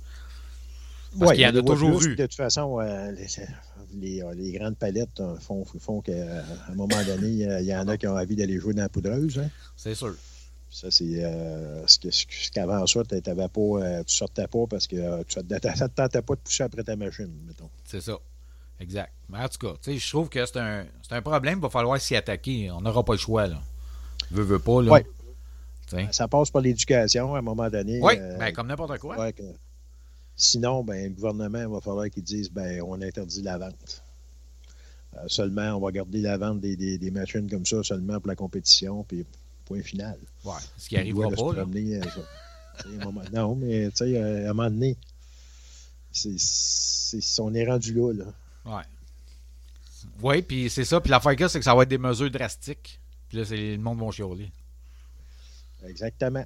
Parce Ouais, qu'il y en a toujours plus, eu. De toute façon, euh, les, les- euh, les grandes palettes euh, font, font qu'à un moment donné, euh, il y en a qui ont envie d'aller jouer dans la poudreuse. Hein. C'est sûr. Ça, c'est euh, ce que- ce qu'avant ça, tu ne pas, euh, tu sortais pas parce que euh, tu ne te tentais pas de pousser après ta machine, mettons. C'est ça. Exact. Mais en tout cas, je trouve que c'est un, un problème. Il va falloir s'y attaquer. On n'aura pas le choix, là. Veux, veux pas, là. Ouais. Ça passe par l'éducation à un moment donné. Oui, euh, ben, comme n'importe quoi. que- sinon, ben, le gouvernement va falloir qu'il dise ben, on interdit la vente. Euh, seulement, on va garder la vente des, des- des machines comme ça seulement pour la compétition, puis point final. Ouais. Ce qui va pas, là. promener, euh, ça. Non, mais tu sais, à un moment donné, c'est, c'est- on est rendu là. là. Ouais. Oui, puis c'est ça. Puis l'affaire que c'est que ça va être des mesures drastiques. Puis là, le monde va chialer. Exactement.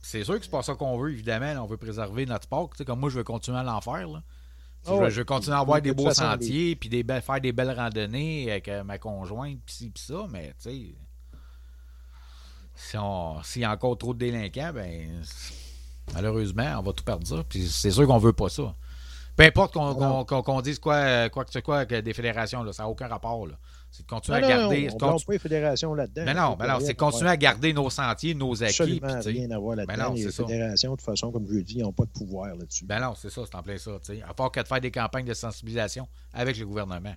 C'est sûr que c'est pas ça qu'on veut, évidemment. on veut préserver notre sport. comme moi, je veux continuer à l'en faire. je, veux, continuer à avoir des beaux sentiers, puis des faire des belles randonnées avec euh, ma conjointe, puis ci, ça. Mais, tu sais, s'il y a encore trop de délinquants, ben malheureusement, on va tout perdre ça. Puis c'est sûr qu'on veut pas ça. Peu importe qu'on dise quoi, quoi que ce soit des fédérations, là, ça n'a aucun rapport. C'est de continuer à garder. on ne pas les fédérations là-dedans. Mais non, mais non c'est continuer à garder nos sentiers, nos acquis. Absolument rien à voir là-dedans. Les fédérations, de toute façon, comme je dis, n'ont pas de pouvoir là-dessus. Ben non, c'est ça, c'est en plein ça. À part que de faire des campagnes de sensibilisation avec le gouvernement.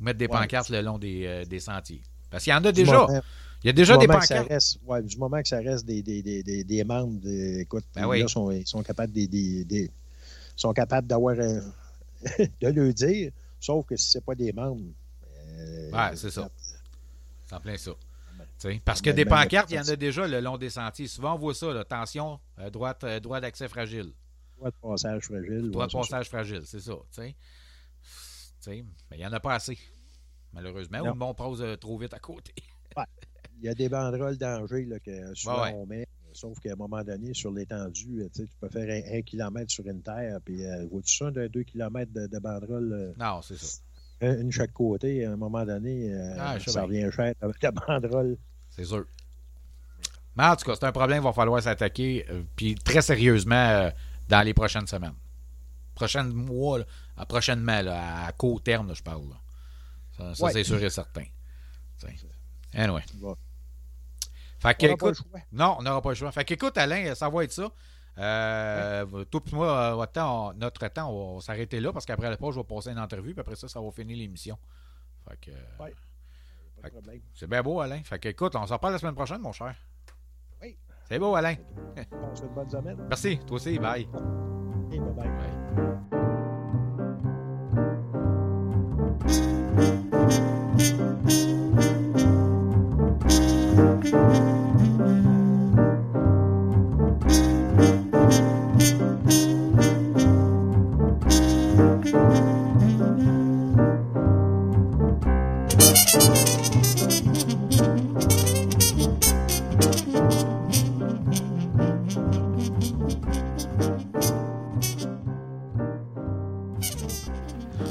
Ou mettre des pancartes le long des, euh, des sentiers. Parce qu'il y en a déjà. Il y a déjà des pancartes. ouais, du moment que ça reste des, des, des, des membres, écoute, ben là, sont, ils sont capables des, sont capables d'avoir de le dire, sauf que si ce n'est pas des membres. Euh, ouais, c'est ça. C'est en plein ça. parce que des pancartes, il y en a déjà le long des sentiers. Souvent, on voit ça, là, tension, euh, droite, euh, droit d'accès fragile. Droit de passage fragile. Droit de passage fragile, c'est ça. mais il n'y en a pas assez, malheureusement. Ou le monde passe trop vite à côté. ouais il y a des banderoles danger là, que souvent on met. Sauf qu'à un moment donné, sur l'étendue, tu peux faire un, kilomètre sur une terre, puis euh, vois-tu ça d'un deux kilomètres de, de banderoles? Euh, non, c'est ça. Une chaque côté, à un moment donné, euh, ah, ça revient cher avec la banderole. C'est sûr. Mais en tout cas, c'est un problème, il va falloir s'attaquer, puis très sérieusement, dans les prochaines semaines. Prochains mois, là, prochainement, à court terme, je parle. Ça, c'est sûr et certain. Anyway. Fait que, écoute, non, on n'aura pas le choix. Fait qu'écoute, Alain, ça va être ça. Euh, Tout moi, notre temps, notre temps on va s'arrêter là parce qu'après la pause, je vais passer une entrevue, puis après ça, ça va finir l'émission. Fait que. Ouais. C'est bien beau, Alain. Fait que, écoute, on s'en parle la semaine prochaine, mon cher. Oui. C'est beau, Alain. On se bonne semaine. Merci, toi aussi. Bye. bye. bye.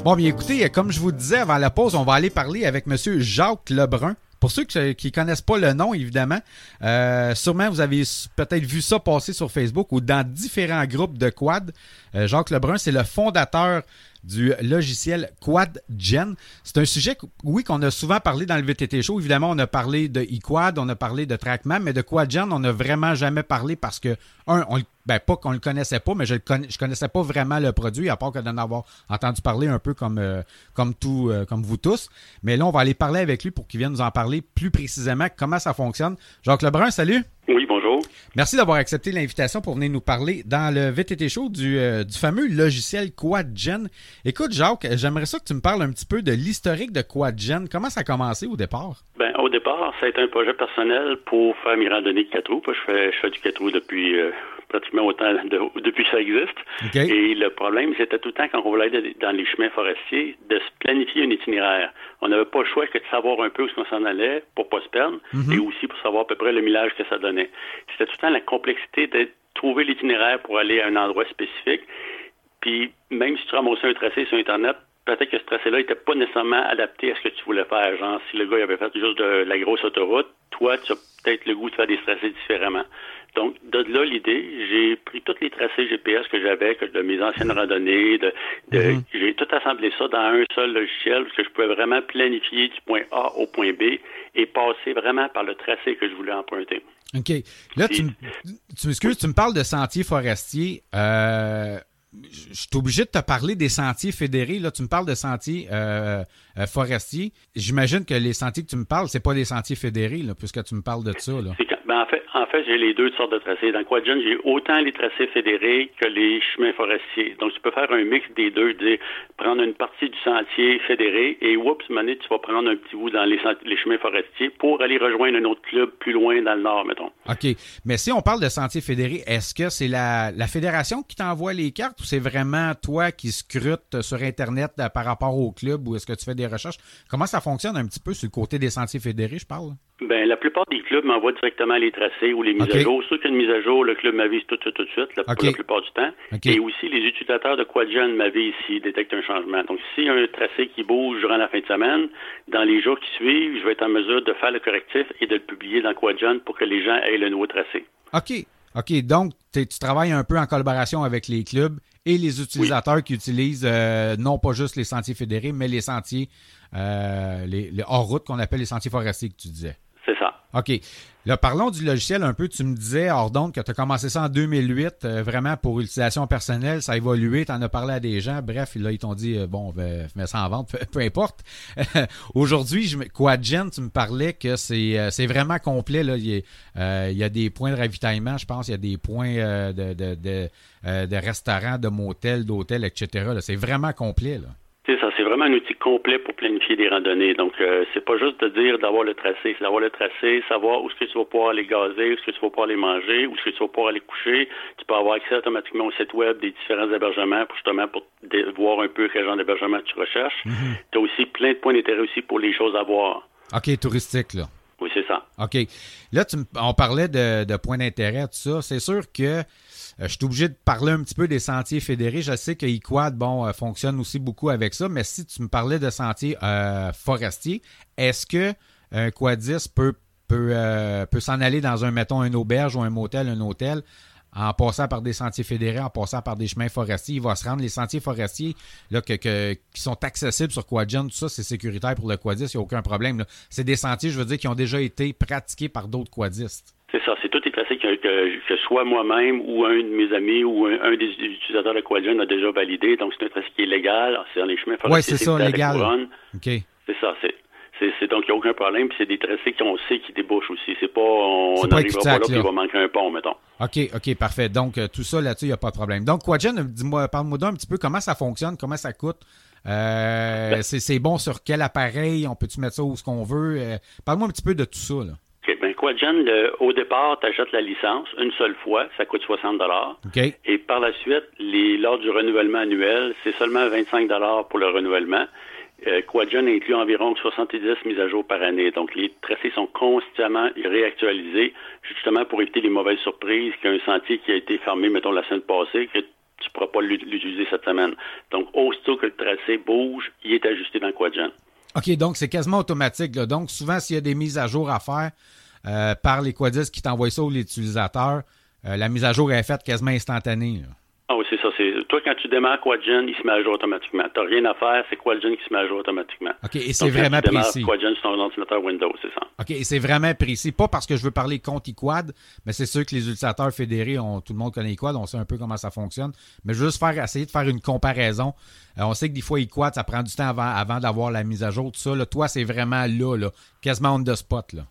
Bon, bien écoutez, comme je vous disais avant la pause, on va aller parler avec M. Jacques Lebrun. Pour ceux qui ne connaissent pas le nom, évidemment, euh, sûrement vous avez peut-être vu ça passer sur Facebook ou dans différents groupes de quad. Euh, Jacques Lebrun, c'est le fondateur du logiciel QuadGen. C'est un sujet, oui, qu'on a souvent parlé dans le VTT Show. Évidemment, on a parlé de eQuad, on a parlé de TrackMan, mais de QuadGen, on n'a vraiment jamais parlé parce que, un, on, ben pas qu'on le connaissait pas, mais je ne connaissais pas vraiment le produit, à part que d'en avoir entendu parler un peu comme, euh, comme, tout, euh, comme vous tous. Mais là, on va aller parler avec lui pour qu'il vienne nous en parler plus précisément comment ça fonctionne. Jacques Lebrun, salut. Oui, bonjour. Merci d'avoir accepté l'invitation pour venir nous parler dans le VTT Show du, euh, du fameux logiciel QuadGen. Écoute, Jacques, j'aimerais ça que tu me parles un petit peu de l'historique de QuadGen. Comment ça a commencé au départ? Ben, au départ, ça a été un projet personnel pour faire mes randonnées de 4 roues. Je fais, je fais du 4 roues depuis euh, pratiquement autant depuis que ça existe. Et le problème, c'était tout le temps quand on voulait aller dans les chemins forestiers de se planifier un itinéraire. On n'avait pas le choix que de savoir un peu où on s'en allait pour pas se perdre mhm. et aussi pour savoir à peu près le millage que ça donnait. C'était tout le temps la complexité de trouver l'itinéraire pour aller à un endroit spécifique. Puis même si tu ramassais un tracé sur Internet, peut-être que ce tracé-là n'était pas nécessairement adapté à ce que tu voulais faire. Genre, si le gars avait fait juste de la grosse autoroute, toi, tu as peut-être le goût de faire des tracés différemment. Donc, de là, l'idée, j'ai pris tous les tracés GPS que j'avais, de mes anciennes randonnées, de, mhm. j'ai tout assemblé ça dans un seul logiciel, parce que je pouvais vraiment planifier du point A au point B et passer vraiment par le tracé que je voulais emprunter. OK. Là, tu, tu m'excuses, tu me parles de sentiers forestiers. Euh, je suis obligé de te parler des sentiers fédérés. Là, tu me parles de sentiers euh, euh, forestiers. J'imagine que les sentiers que tu me parles, c'est pas des sentiers fédérés, puisque tu me parles de ça. J'ai les deux sortes de tracés. Dans Quadgen, j'ai autant les tracés fédérés que les chemins forestiers. Donc, tu peux faire un mix des deux, dire prendre une partie du sentier fédéré et oups, mané, tu vas prendre un petit bout dans les, chemins forestiers pour aller rejoindre un autre club plus loin dans le nord, mettons. OK. Mais si on parle de sentier fédéré, est-ce que c'est la, la fédération qui t'envoie les cartes ou c'est vraiment toi qui scrutes sur Internet euh, par rapport au club ou est-ce que tu fais des recherches? Comment ça fonctionne un petit peu sur le côté des sentiers fédérés, je parle? Ben, la plupart des clubs m'envoient directement les tracés ou les mises à jour. Ceux qui ont une mise à jour, le club m'avise tout, tout, tout de suite, la, pour la plupart du temps. Et aussi, les utilisateurs de Quadgen m'avisent s'ils détectent un changement. Donc, s'il y a un tracé qui bouge durant la fin de semaine, dans les jours qui suivent, je vais être en mesure de faire le correctif et de le publier dans Quadgen pour que les gens aient le nouveau tracé. OK. OK. Donc, tu travailles un peu en collaboration avec les clubs et les utilisateurs qui utilisent euh, non pas juste les sentiers fédérés, mais les sentiers euh, les, les hors route qu'on appelle les sentiers forestiers que tu disais. C'est ça. OK. Là, parlons du logiciel un peu. Tu me disais, hors que tu as commencé ça en 2008, euh, vraiment pour utilisation personnelle. Ça a évolué, tu en as parlé à des gens. Bref, là, ils t'ont dit, euh, bon, ben, mets ça en vente, peu, importe. Aujourd'hui, Quadgen, tu me parlais que c'est euh, vraiment complet. Il, y a, des points de ravitaillement, je pense. Il y a des points de, restaurants, de motels, d'hôtels, etc. C'est vraiment complet. C'est ça, c'est vraiment un outil complet pour planifier des randonnées. Donc, euh, c'est pas juste de dire d'avoir le tracé, c'est d'avoir le tracé, savoir où est-ce que tu vas pouvoir aller gazer, où est-ce que tu vas pouvoir aller manger, où est-ce que tu vas pouvoir aller coucher. Tu peux avoir accès automatiquement au site web des différents hébergements pour justement pour voir un peu quel genre d'hébergement tu recherches. Mhm. Tu as aussi plein de points d'intérêt aussi pour les choses à voir. OK, touristique, là. OK. Là, tu, on parlait de, de points d'intérêt, tout ça. C'est sûr que euh, je suis obligé de parler un petit peu des sentiers fédérés. Je sais que eQuad, bon, euh, fonctionne aussi beaucoup avec ça, mais si tu me parlais de sentiers euh, forestiers, est-ce que un quadis peut, peut, peut s'en aller dans un, mettons, un auberge ou un motel, un hôtel, en passant par des sentiers fédérés, en passant par des chemins forestiers. Il va se rendre les sentiers forestiers là, que, qui sont accessibles sur Quadgen, tout ça, c'est sécuritaire pour le quadis, il n'y a aucun problème. C'est des sentiers, je veux dire, qui ont déjà été pratiqués par d'autres quadistes. C'est ça, c'est tout les tracés que, que, soit moi-même ou un de mes amis ou un, des utilisateurs de Quadgen a déjà validé. Donc, c'est un tracé qui est légal. C'est dans les chemins forestiers. Oui, c'est ça, légal. OK. C'est ça, c'est. C'est, donc, il n'y a aucun problème. Puis c'est des tracés qu'on sait qui débouchent aussi. C'est pas, on n'arrivera pas là, qu'il va manquer un pont, mettons. OK, OK, parfait. Donc, euh, tout ça là-dessus, il n'y a pas de problème. Donc, Quadgen, dis-moi, parle-moi d'un petit peu comment ça fonctionne, comment ça coûte. Euh, ben c'est, bon sur quel appareil? On peut-tu mettre ça où ce qu'on veut? Euh, parle-moi un petit peu de tout ça, là. Ben, Quadgen, au départ, tu achètes la licence une seule fois, ça coûte 60 Et par la suite, les, lors du renouvellement annuel, c'est seulement 25 pour le renouvellement. Euh, Quadgen inclut environ 70 mises à jour par année. Donc, les tracés sont constamment réactualisés, justement pour éviter les mauvaises surprises qu'un sentier qui a été fermé, mettons, la semaine passée, que tu ne pourras pas l'utiliser cette semaine. Donc, aussitôt que le tracé bouge, il est ajusté dans Quadgen. OK, donc c'est quasiment automatique. Donc, souvent, s'il y a des mises à jour à faire euh, par les quadistes qui t'envoient ça ou l'utilisateur, euh, la mise à jour est faite quasiment instantanée. C'est ça. C'est... Toi, quand tu démarres Quadgen, il se met à jour automatiquement. Tu n'as rien à faire, c'est Quadgen qui se met à jour automatiquement. OK, et c'est vraiment quand tu précis. Quadgen sur ton ordinateur Windows, c'est ça. OK, et c'est vraiment précis. Pas parce que je veux parler contre iQuad, mais c'est sûr que les utilisateurs fédérés, ont, tout le monde connaît iQuad, on sait un peu comment ça fonctionne. Mais je veux juste faire, essayer de faire une comparaison. Euh, on sait que des fois, iQuad, ça prend du temps avant, avant d'avoir la mise à jour, tout ça. Là, toi, c'est vraiment là, là, quasiment on the spot. Là.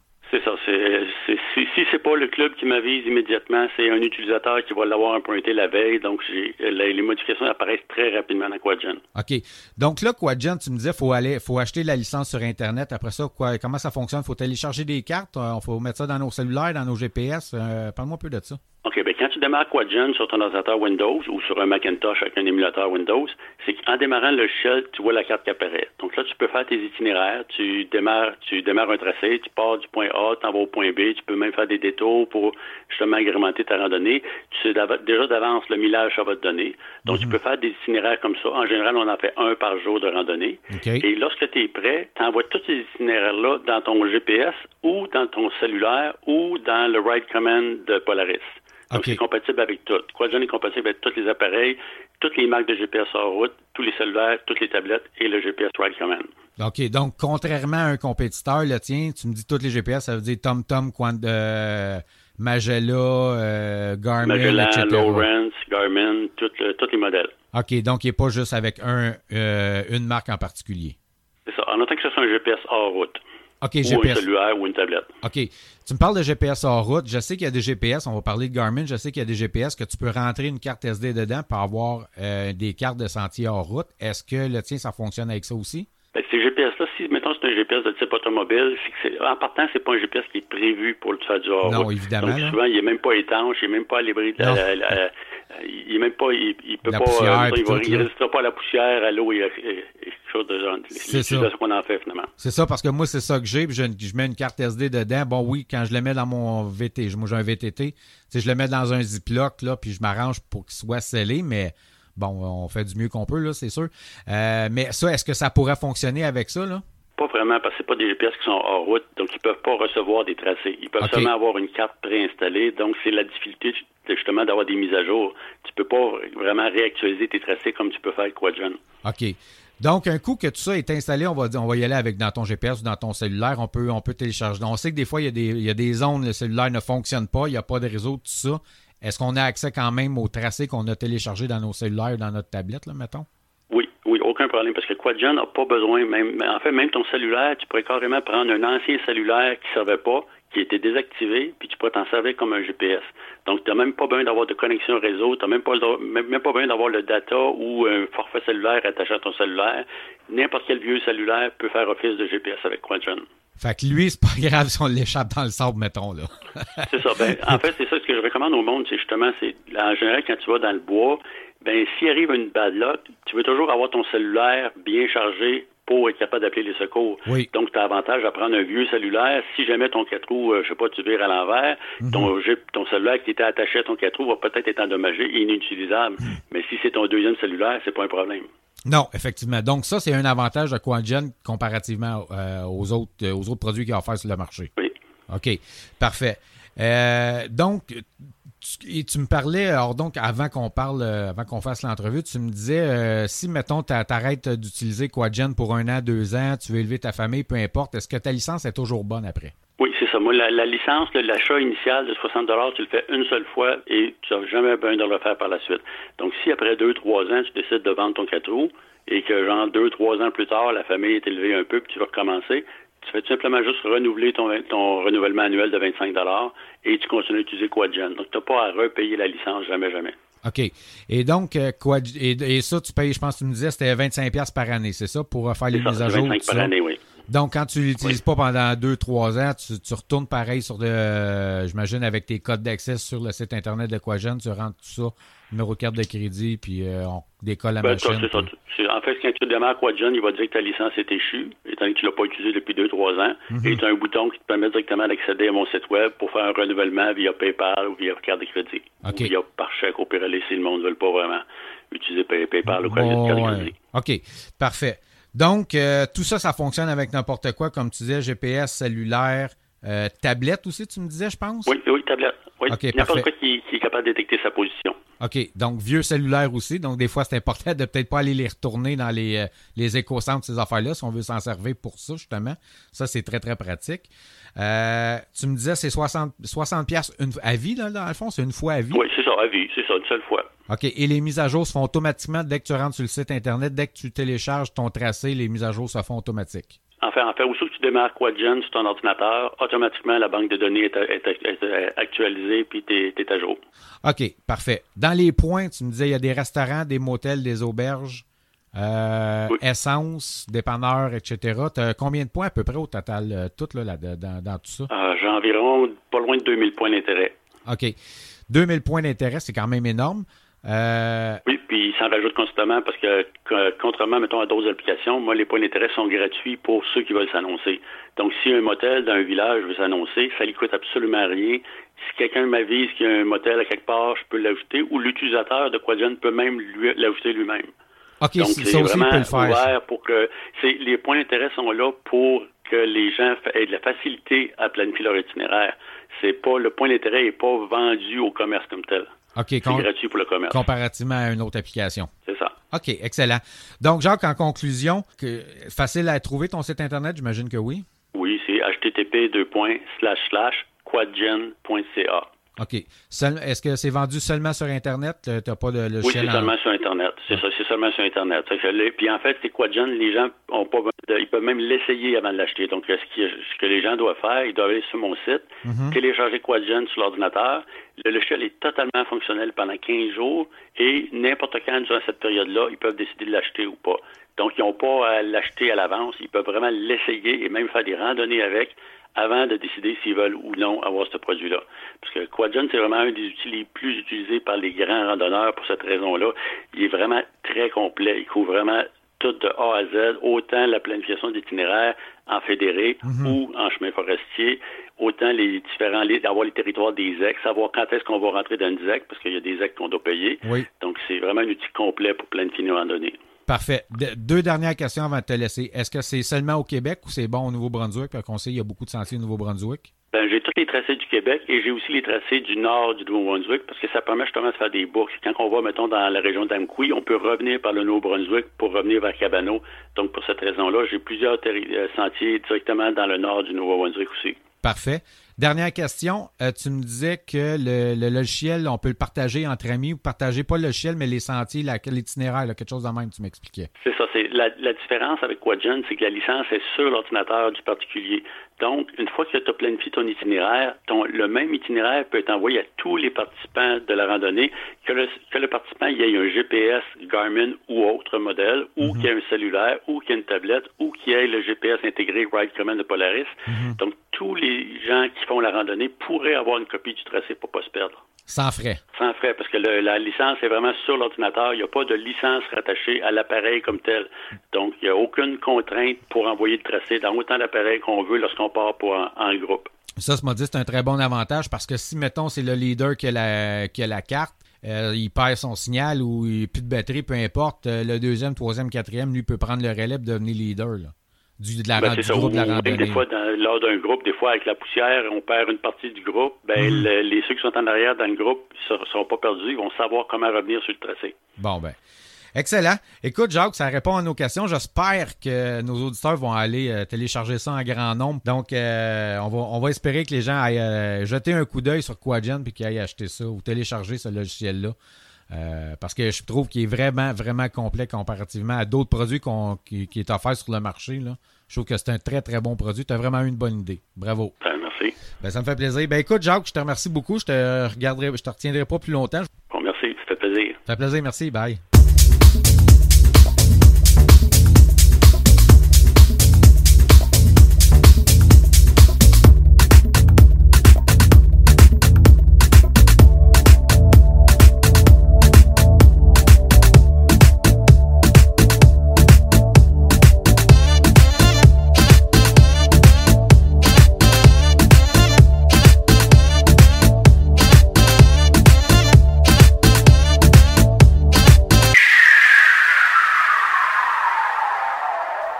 Si, c'est pas le club qui m'avise immédiatement, c'est un utilisateur qui va l'avoir pointé la veille. Donc, j'ai, les, modifications apparaissent très rapidement dans Quadgen. OK. Donc là, Quadgen, tu me disais, faut aller, faut acheter la licence sur Internet. Après ça, quoi, comment ça fonctionne? Faut télécharger des cartes? Il euh, faut mettre ça dans nos cellulaires, dans nos GPS. Euh, parle-moi un peu de ça. OK, bien, quand tu démarres Quadgen sur ton ordinateur Windows ou sur un Macintosh avec un émulateur Windows, c'est qu'en démarrant le shell, tu vois la carte qui apparaît. Donc là, tu peux faire tes itinéraires, tu démarres, tu démarres un tracé, tu pars du point A, tu vas au point B, tu peux même faire des détours pour justement agrémenter ta randonnée. Tu sais déjà d'avance le millage ça va te donner. Donc, tu mhm. peux faire des itinéraires comme ça. En général, on en fait un par jour de randonnée. Et lorsque tu es prêt, tu envoies tous ces itinéraires-là dans ton GPS ou dans ton cellulaire ou dans le Ride Command de Polaris. Donc, c'est compatible avec tout. Quadgen est compatible avec tous les appareils, toutes les marques de GPS en route, tous les cellulaires, toutes les tablettes et le GPS Ride Command. OK. Donc, contrairement à un compétiteur, le tien, tu me dis tous les GPS, ça veut dire TomTom, Quant, euh, Magella, euh, Garmin, Magellan, Lawrence, Garmin, tous les modèles. OK. Donc, il n'est pas juste avec un, euh, une marque en particulier. C'est ça. En autant que ce soit un GPS hors route. OK, ou GPS. un cellulaire ou une tablette. OK. Tu me parles de GPS hors route. Je sais qu'il y a des GPS. On va parler de Garmin. Je sais qu'il y a des GPS que tu peux rentrer une carte SD dedans pour avoir euh, des cartes de sentier hors route. Est-ce que le tien, ça fonctionne avec ça aussi? Ben, ces GPS-là, si, mettons, c'est un GPS de type automobile, en partant, c'est pas un GPS qui est prévu pour le faire du hors Non, évidemment. Donc, souvent, il n'est même pas étanche, il n'est même pas à l'abri de la, la, la, il est même pas, il, il peut La pas, poussière, il, va, il résistera pas à la poussière, à l'eau et, et, chose de genre. C'est ça. Ce qu'on en fait, finalement. C'est ça, parce que moi, c'est ça que j'ai, puis je, je mets une carte SD dedans. Bon, oui, quand je le mets dans mon VT, moi j'ai un VTT, je le mets dans un Ziploc, là, puis je m'arrange pour qu'il soit scellé, mais bon, on fait du mieux qu'on peut, là, c'est sûr. Euh, mais ça, est-ce que ça pourrait fonctionner avec ça, là? Pas vraiment, parce que c'est pas des GPS qui sont hors route, donc ils peuvent pas recevoir des tracés. Ils peuvent seulement avoir une carte préinstallée, donc c'est la difficulté justement d'avoir des mises à jour. Tu peux pas vraiment réactualiser tes tracés comme tu peux faire avec Quadgen. OK. Donc, un coup que tout ça est installé, on va, on va y aller avec dans ton GPS ou dans ton cellulaire. On peut, on peut télécharger. On sait que des fois, il y, a des, il y a des zones, le cellulaire ne fonctionne pas, il n'y a pas de réseau, tout ça. Est-ce qu'on a accès quand même au tracé qu'on a téléchargé dans nos cellulaires, dans notre tablette, là, mettons? Oui, oui, aucun problème, parce que Quadgen n'a pas besoin, même, en fait, même ton cellulaire, tu pourrais carrément prendre un ancien cellulaire qui ne servait pas, qui était désactivé, puis tu pourrais t'en servir comme un GPS. Donc, tu n'as même pas besoin d'avoir de connexion réseau, tu n'as même pas, même, même pas besoin d'avoir le data ou un forfait cellulaire attaché à ton cellulaire. N'importe quel vieux cellulaire peut faire office de GPS avec Quadgen. Fait que lui, c'est pas grave si on l'échappe dans le sable, mettons, là. C'est ça. Ben, en fait, c'est ça ce que je recommande au monde, c'est justement, c'est en général quand tu vas dans le bois, ben s'il arrive une bad luck, tu veux toujours avoir ton cellulaire bien chargé pour être capable d'appeler les secours. Oui. Donc, tu as avantage à prendre un vieux cellulaire. Si jamais ton 4 roues, euh, je sais pas, tu vires à l'envers, Mhm. ton, cellulaire qui était attaché à ton 4 roues va peut-être être endommagé et inutilisable. Mhm. Mais si c'est ton deuxième cellulaire, c'est pas un problème. Non, effectivement. Donc, ça, c'est un avantage de Quadgen comparativement euh, aux, autres, euh, aux autres produits qu'il y a offerts sur le marché. Oui. OK. Parfait. Euh, donc, et tu me parlais, alors donc, avant qu'on parle, euh, avant qu'on fasse l'entrevue, tu me disais, euh, si, mettons, t'a- t'arrêtes d'utiliser Quadgen pour un an, deux ans, tu veux élever ta famille, peu importe, est-ce que ta licence est toujours bonne après? Oui, c'est ça. Moi, la, la licence, l'achat initial de 60 tu le fais une seule fois et tu n'as jamais besoin de le refaire par la suite. Donc, si après deux, trois ans, tu décides de vendre ton 4 roues et que, genre, deux, trois ans plus tard, la famille est élevée un peu puis tu veux recommencer, tu fais tout simplement juste renouveler ton, ton renouvellement annuel de 25 et tu continues d'utiliser Quadgen. Donc, tu n'as pas à repayer la licence jamais, jamais. OK. Et donc, euh, Quad- et, et ça, tu payes, je pense que tu me disais, c'était 25$ par année, c'est ça, pour faire les ça, mises à jour? 25 tout par année, oui. Donc, quand tu l'utilises pas pendant deux, trois ans, tu, tu retournes pareil sur le, euh, j'imagine, avec tes codes d'accès sur le site internet de Quagen, tu rentres tout ça, numéro de carte de crédit, puis euh, on décolle la Ben, machine. ça. En fait, quand tu démarres Quadgen, il va dire que ta licence est échue, étant donné que tu ne l'as pas utilisée depuis 2-3 ans. Mhm. Et tu as un bouton qui te permet directement d'accéder à mon site web pour faire un renouvellement via PayPal ou via carte de crédit. OK. Ou via par chèque au Pirelli si le monde ne veut pas vraiment utiliser Pay- PayPal ou carte de ouais. crédit. OK, parfait. Donc, euh, tout ça, ça fonctionne avec n'importe quoi, comme tu disais, GPS, cellulaire, euh, tablette aussi, tu me disais, je pense? Oui, oui, tablette. Oui. OK, N'importe quoi qui, qui est capable de détecter sa position. OK. Donc, vieux cellulaire aussi. Donc, des fois, c'est important de peut-être pas aller les retourner dans les, euh, les éco-centres, ces affaires-là, si on veut s'en servir pour ça, justement. Ça, c'est très, très pratique. Euh, tu me disais, c'est 60, 60 piastres une, à vie, là, dans le fond? C'est une fois à vie? Oui, c'est ça, à vie, c'est ça, une seule fois. OK. Et les mises à jour se font automatiquement dès que tu rentres sur le site Internet, dès que tu télécharges ton tracé, les mises à jour se font automatiques? Enfin, en fait, aussitôt que tu démarres Quadgen sur ton ordinateur, automatiquement, la banque de données est, est- est- est actualisée puis tu es, à jour. OK, parfait. Dans les points, tu me disais, il y a des restaurants, des motels, des auberges, euh, Oui. essence, dépanneurs, etc. Tu as combien de points à peu près au total, euh, tout là, là, dans, dans tout ça? Euh, J'ai environ pas loin de 2000 points d'intérêt. OK. 2000 points d'intérêt, c'est quand même énorme. Euh, Oui, puis il s'en rajoute constamment parce que, contrairement, mettons, à d'autres applications, moi, les points d'intérêt sont gratuits pour ceux qui veulent s'annoncer. Donc, si un motel dans un village veut s'annoncer, ça ne lui coûte absolument rien. Si quelqu'un m'avise qu'il y a un motel à quelque part, je peux l'ajouter, ou l'utilisateur de Quadgen peut même lui- l'ajouter lui-même. OK, Donc, c'est- vraiment peut le faire. ouvert pour que c'est les points d'intérêt sont là pour que les gens aient de la facilité à planifier leur itinéraire. C'est pas le point d'intérêt n'est pas vendu au commerce comme tel. OK, C'est gratuit pour le commerce. comparativement à une autre application. C'est ça. OK, excellent. Donc, Jacques, en conclusion, que, facile à trouver ton site Internet, j'imagine que oui. Oui, c'est http quadgen.ca. OK. Est-ce que c'est vendu seulement sur Internet? Tu n'as pas de Oui, c'est seulement sur Internet. C'est ça, c'est seulement sur Internet. Puis en fait, c'est quoi, John? Les gens ont pas ils peuvent même l'essayer avant de l'acheter. Donc, ce, que les gens doivent faire, ils doivent aller sur mon site, mm-hmm. télécharger Quadgen sur l'ordinateur. Le logiciel est totalement fonctionnel pendant 15 jours et n'importe quand durant cette période-là, ils peuvent décider de l'acheter ou pas. Donc, ils n'ont pas à l'acheter à l'avance. Ils peuvent vraiment l'essayer et même faire des randonnées avec avant de décider s'ils veulent ou non avoir ce produit-là. Parce que Quadgen, c'est vraiment un des outils les plus utilisés par les grands randonneurs pour cette raison-là. Il est vraiment très complet. Il couvre vraiment tout de A à Z, autant la planification d'itinéraires en fédéré mhm. ou en chemin forestier, autant les différents, d'avoir les territoires des EC, savoir quand est-ce qu'on va rentrer dans une ZEC, parce qu'il y a des EC qu'on doit payer. Donc, c'est vraiment un outil complet pour planifier nos randonnées. Parfait. deux dernières questions avant de te laisser. Est-ce que c'est seulement au Québec ou c'est bon au Nouveau-Brunswick? Parce qu'on sait qu'il y a beaucoup de sentiers au Nouveau-Brunswick. Ben, j'ai tous les tracés du Québec et j'ai aussi les tracés du nord du Nouveau-Brunswick parce que ça permet justement de faire des boucles. Quand on va, mettons, dans la région d'Amqui, on peut revenir par le Nouveau-Brunswick pour revenir vers Cabano. Donc, pour cette raison-là, j'ai plusieurs euh, sentiers directement dans le nord du Nouveau-Brunswick aussi. Parfait. Dernière question. Euh, tu me disais que le, logiciel, on peut le partager entre amis ou partager pas le logiciel, mais les sentiers, l'itinéraire, quelque chose de même, tu m'expliquais. C'est ça. C'est la, différence avec Quadgen, c'est que la licence est sur l'ordinateur du particulier. Donc, une fois que tu as planifié ton itinéraire, ton, le même itinéraire peut être envoyé à tous les participants de la randonnée, que le, que le participant y ait un GPS Garmin ou autre modèle, ou mhm. qu'il y ait un cellulaire, ou qu'il y ait une tablette, ou qu'il y ait le GPS intégré Ride Command de Polaris. Mhm. Donc, tous les gens qui font la randonnée pourraient avoir une copie du tracé pour ne pas se perdre. Sans frais. Sans frais, parce que la licence est vraiment sur l'ordinateur. Il n'y a pas de licence rattachée à l'appareil comme tel. Donc, il n'y a aucune contrainte pour envoyer le tracé dans autant d'appareils qu'on veut lorsqu'on part pour en, groupe. Ça, ce dit, c'est un très bon avantage parce que si, mettons, c'est le leader qui a la, qui a la carte, euh, il perd son signal ou il n'a plus de batterie, peu importe, euh, le deuxième, troisième, quatrième, lui peut prendre le relais et devenir leader. Là du, de la, ben, groupe de la randonnée. Des fois, lors d'un groupe, des fois, avec la poussière, on perd une partie du groupe. Ben, mhm. les ceux qui sont en arrière dans le groupe ne seront pas perdus. Ils vont savoir comment revenir sur le tracé. Bon, ben. Excellent. Écoute, Jacques, ça répond à nos questions. J'espère que nos auditeurs vont aller euh, télécharger ça en grand nombre. Donc, euh, on, va, on va espérer que les gens aillent euh, jeter un coup d'œil sur Quadgen puis qu'ils aillent acheter ça ou télécharger ce logiciel-là. Parce que je trouve qu'il est vraiment, vraiment complet comparativement à d'autres produits qui, qui, est offert sur le marché. Là. Je trouve que c'est un très, très bon produit. Tu as vraiment eu une bonne idée. Bravo. Ben, merci. Ben, ça me fait plaisir. Ben, écoute, Jacques, je te remercie beaucoup. Je te regarderai, je te retiendrai pas plus longtemps. Bon, merci. Ça fait plaisir. Ça fait plaisir. Merci. Bye.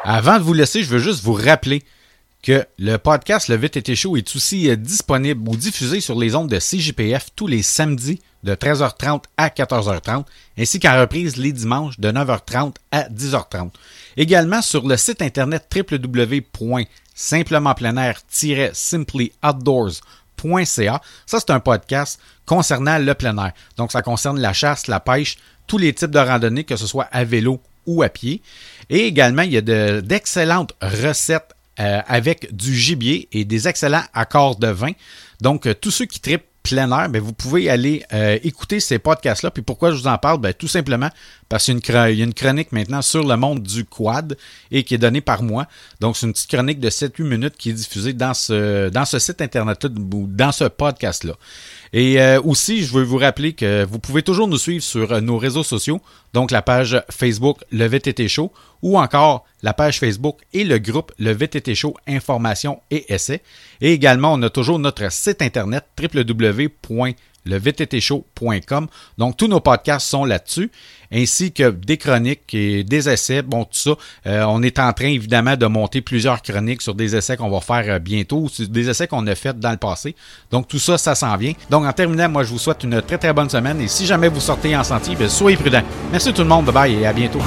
Avant de vous laisser, je veux juste vous rappeler que le podcast Le Vite été chaud est aussi euh, disponible ou diffusé sur les ondes de CJPF tous les samedis de 13h30 à 14h30, ainsi qu'en reprise les dimanches de 9h30 à 10h30. Également sur le site internet www.simplementpleinair-simplyoutdoors.ca. Ça, c'est un podcast concernant le plein air. Donc, ça concerne la chasse, la pêche, tous les types de randonnées, que ce soit à vélo ou à pied. Et également, il y a d'excellentes recettes euh, avec du gibier et des excellents accords de vin. Donc, euh, tous ceux qui tripent plein air, ben, vous pouvez aller euh, écouter ces podcasts-là. Puis pourquoi je vous en parle? Ben, tout simplement parce qu'il y, a une chronique maintenant sur le monde du quad et qui est donnée par moi. Donc, c'est une petite chronique de 7-8 minutes qui est diffusée dans ce, dans ce site Internet-là ou dans ce podcast-là. Et euh, aussi, je veux vous rappeler que vous pouvez toujours nous suivre sur euh, nos réseaux sociaux, donc la page Facebook Le VTT Show ou encore la page Facebook et le groupe Le VTT Show Information et Essais. Et également, on a toujours notre site internet www le Donc, tous nos podcasts sont là-dessus, ainsi que des chroniques et des essais. Bon, tout ça, euh, on est en train, évidemment, de monter plusieurs chroniques sur des essais qu'on va faire euh, bientôt, ou des essais qu'on a fait dans le passé. Donc, tout ça, ça s'en vient. Donc, en terminant, moi, je vous souhaite une très, très bonne semaine. Et si jamais vous sortez en sentier, bien, soyez prudents. Merci tout le monde. Bye bye et à bientôt.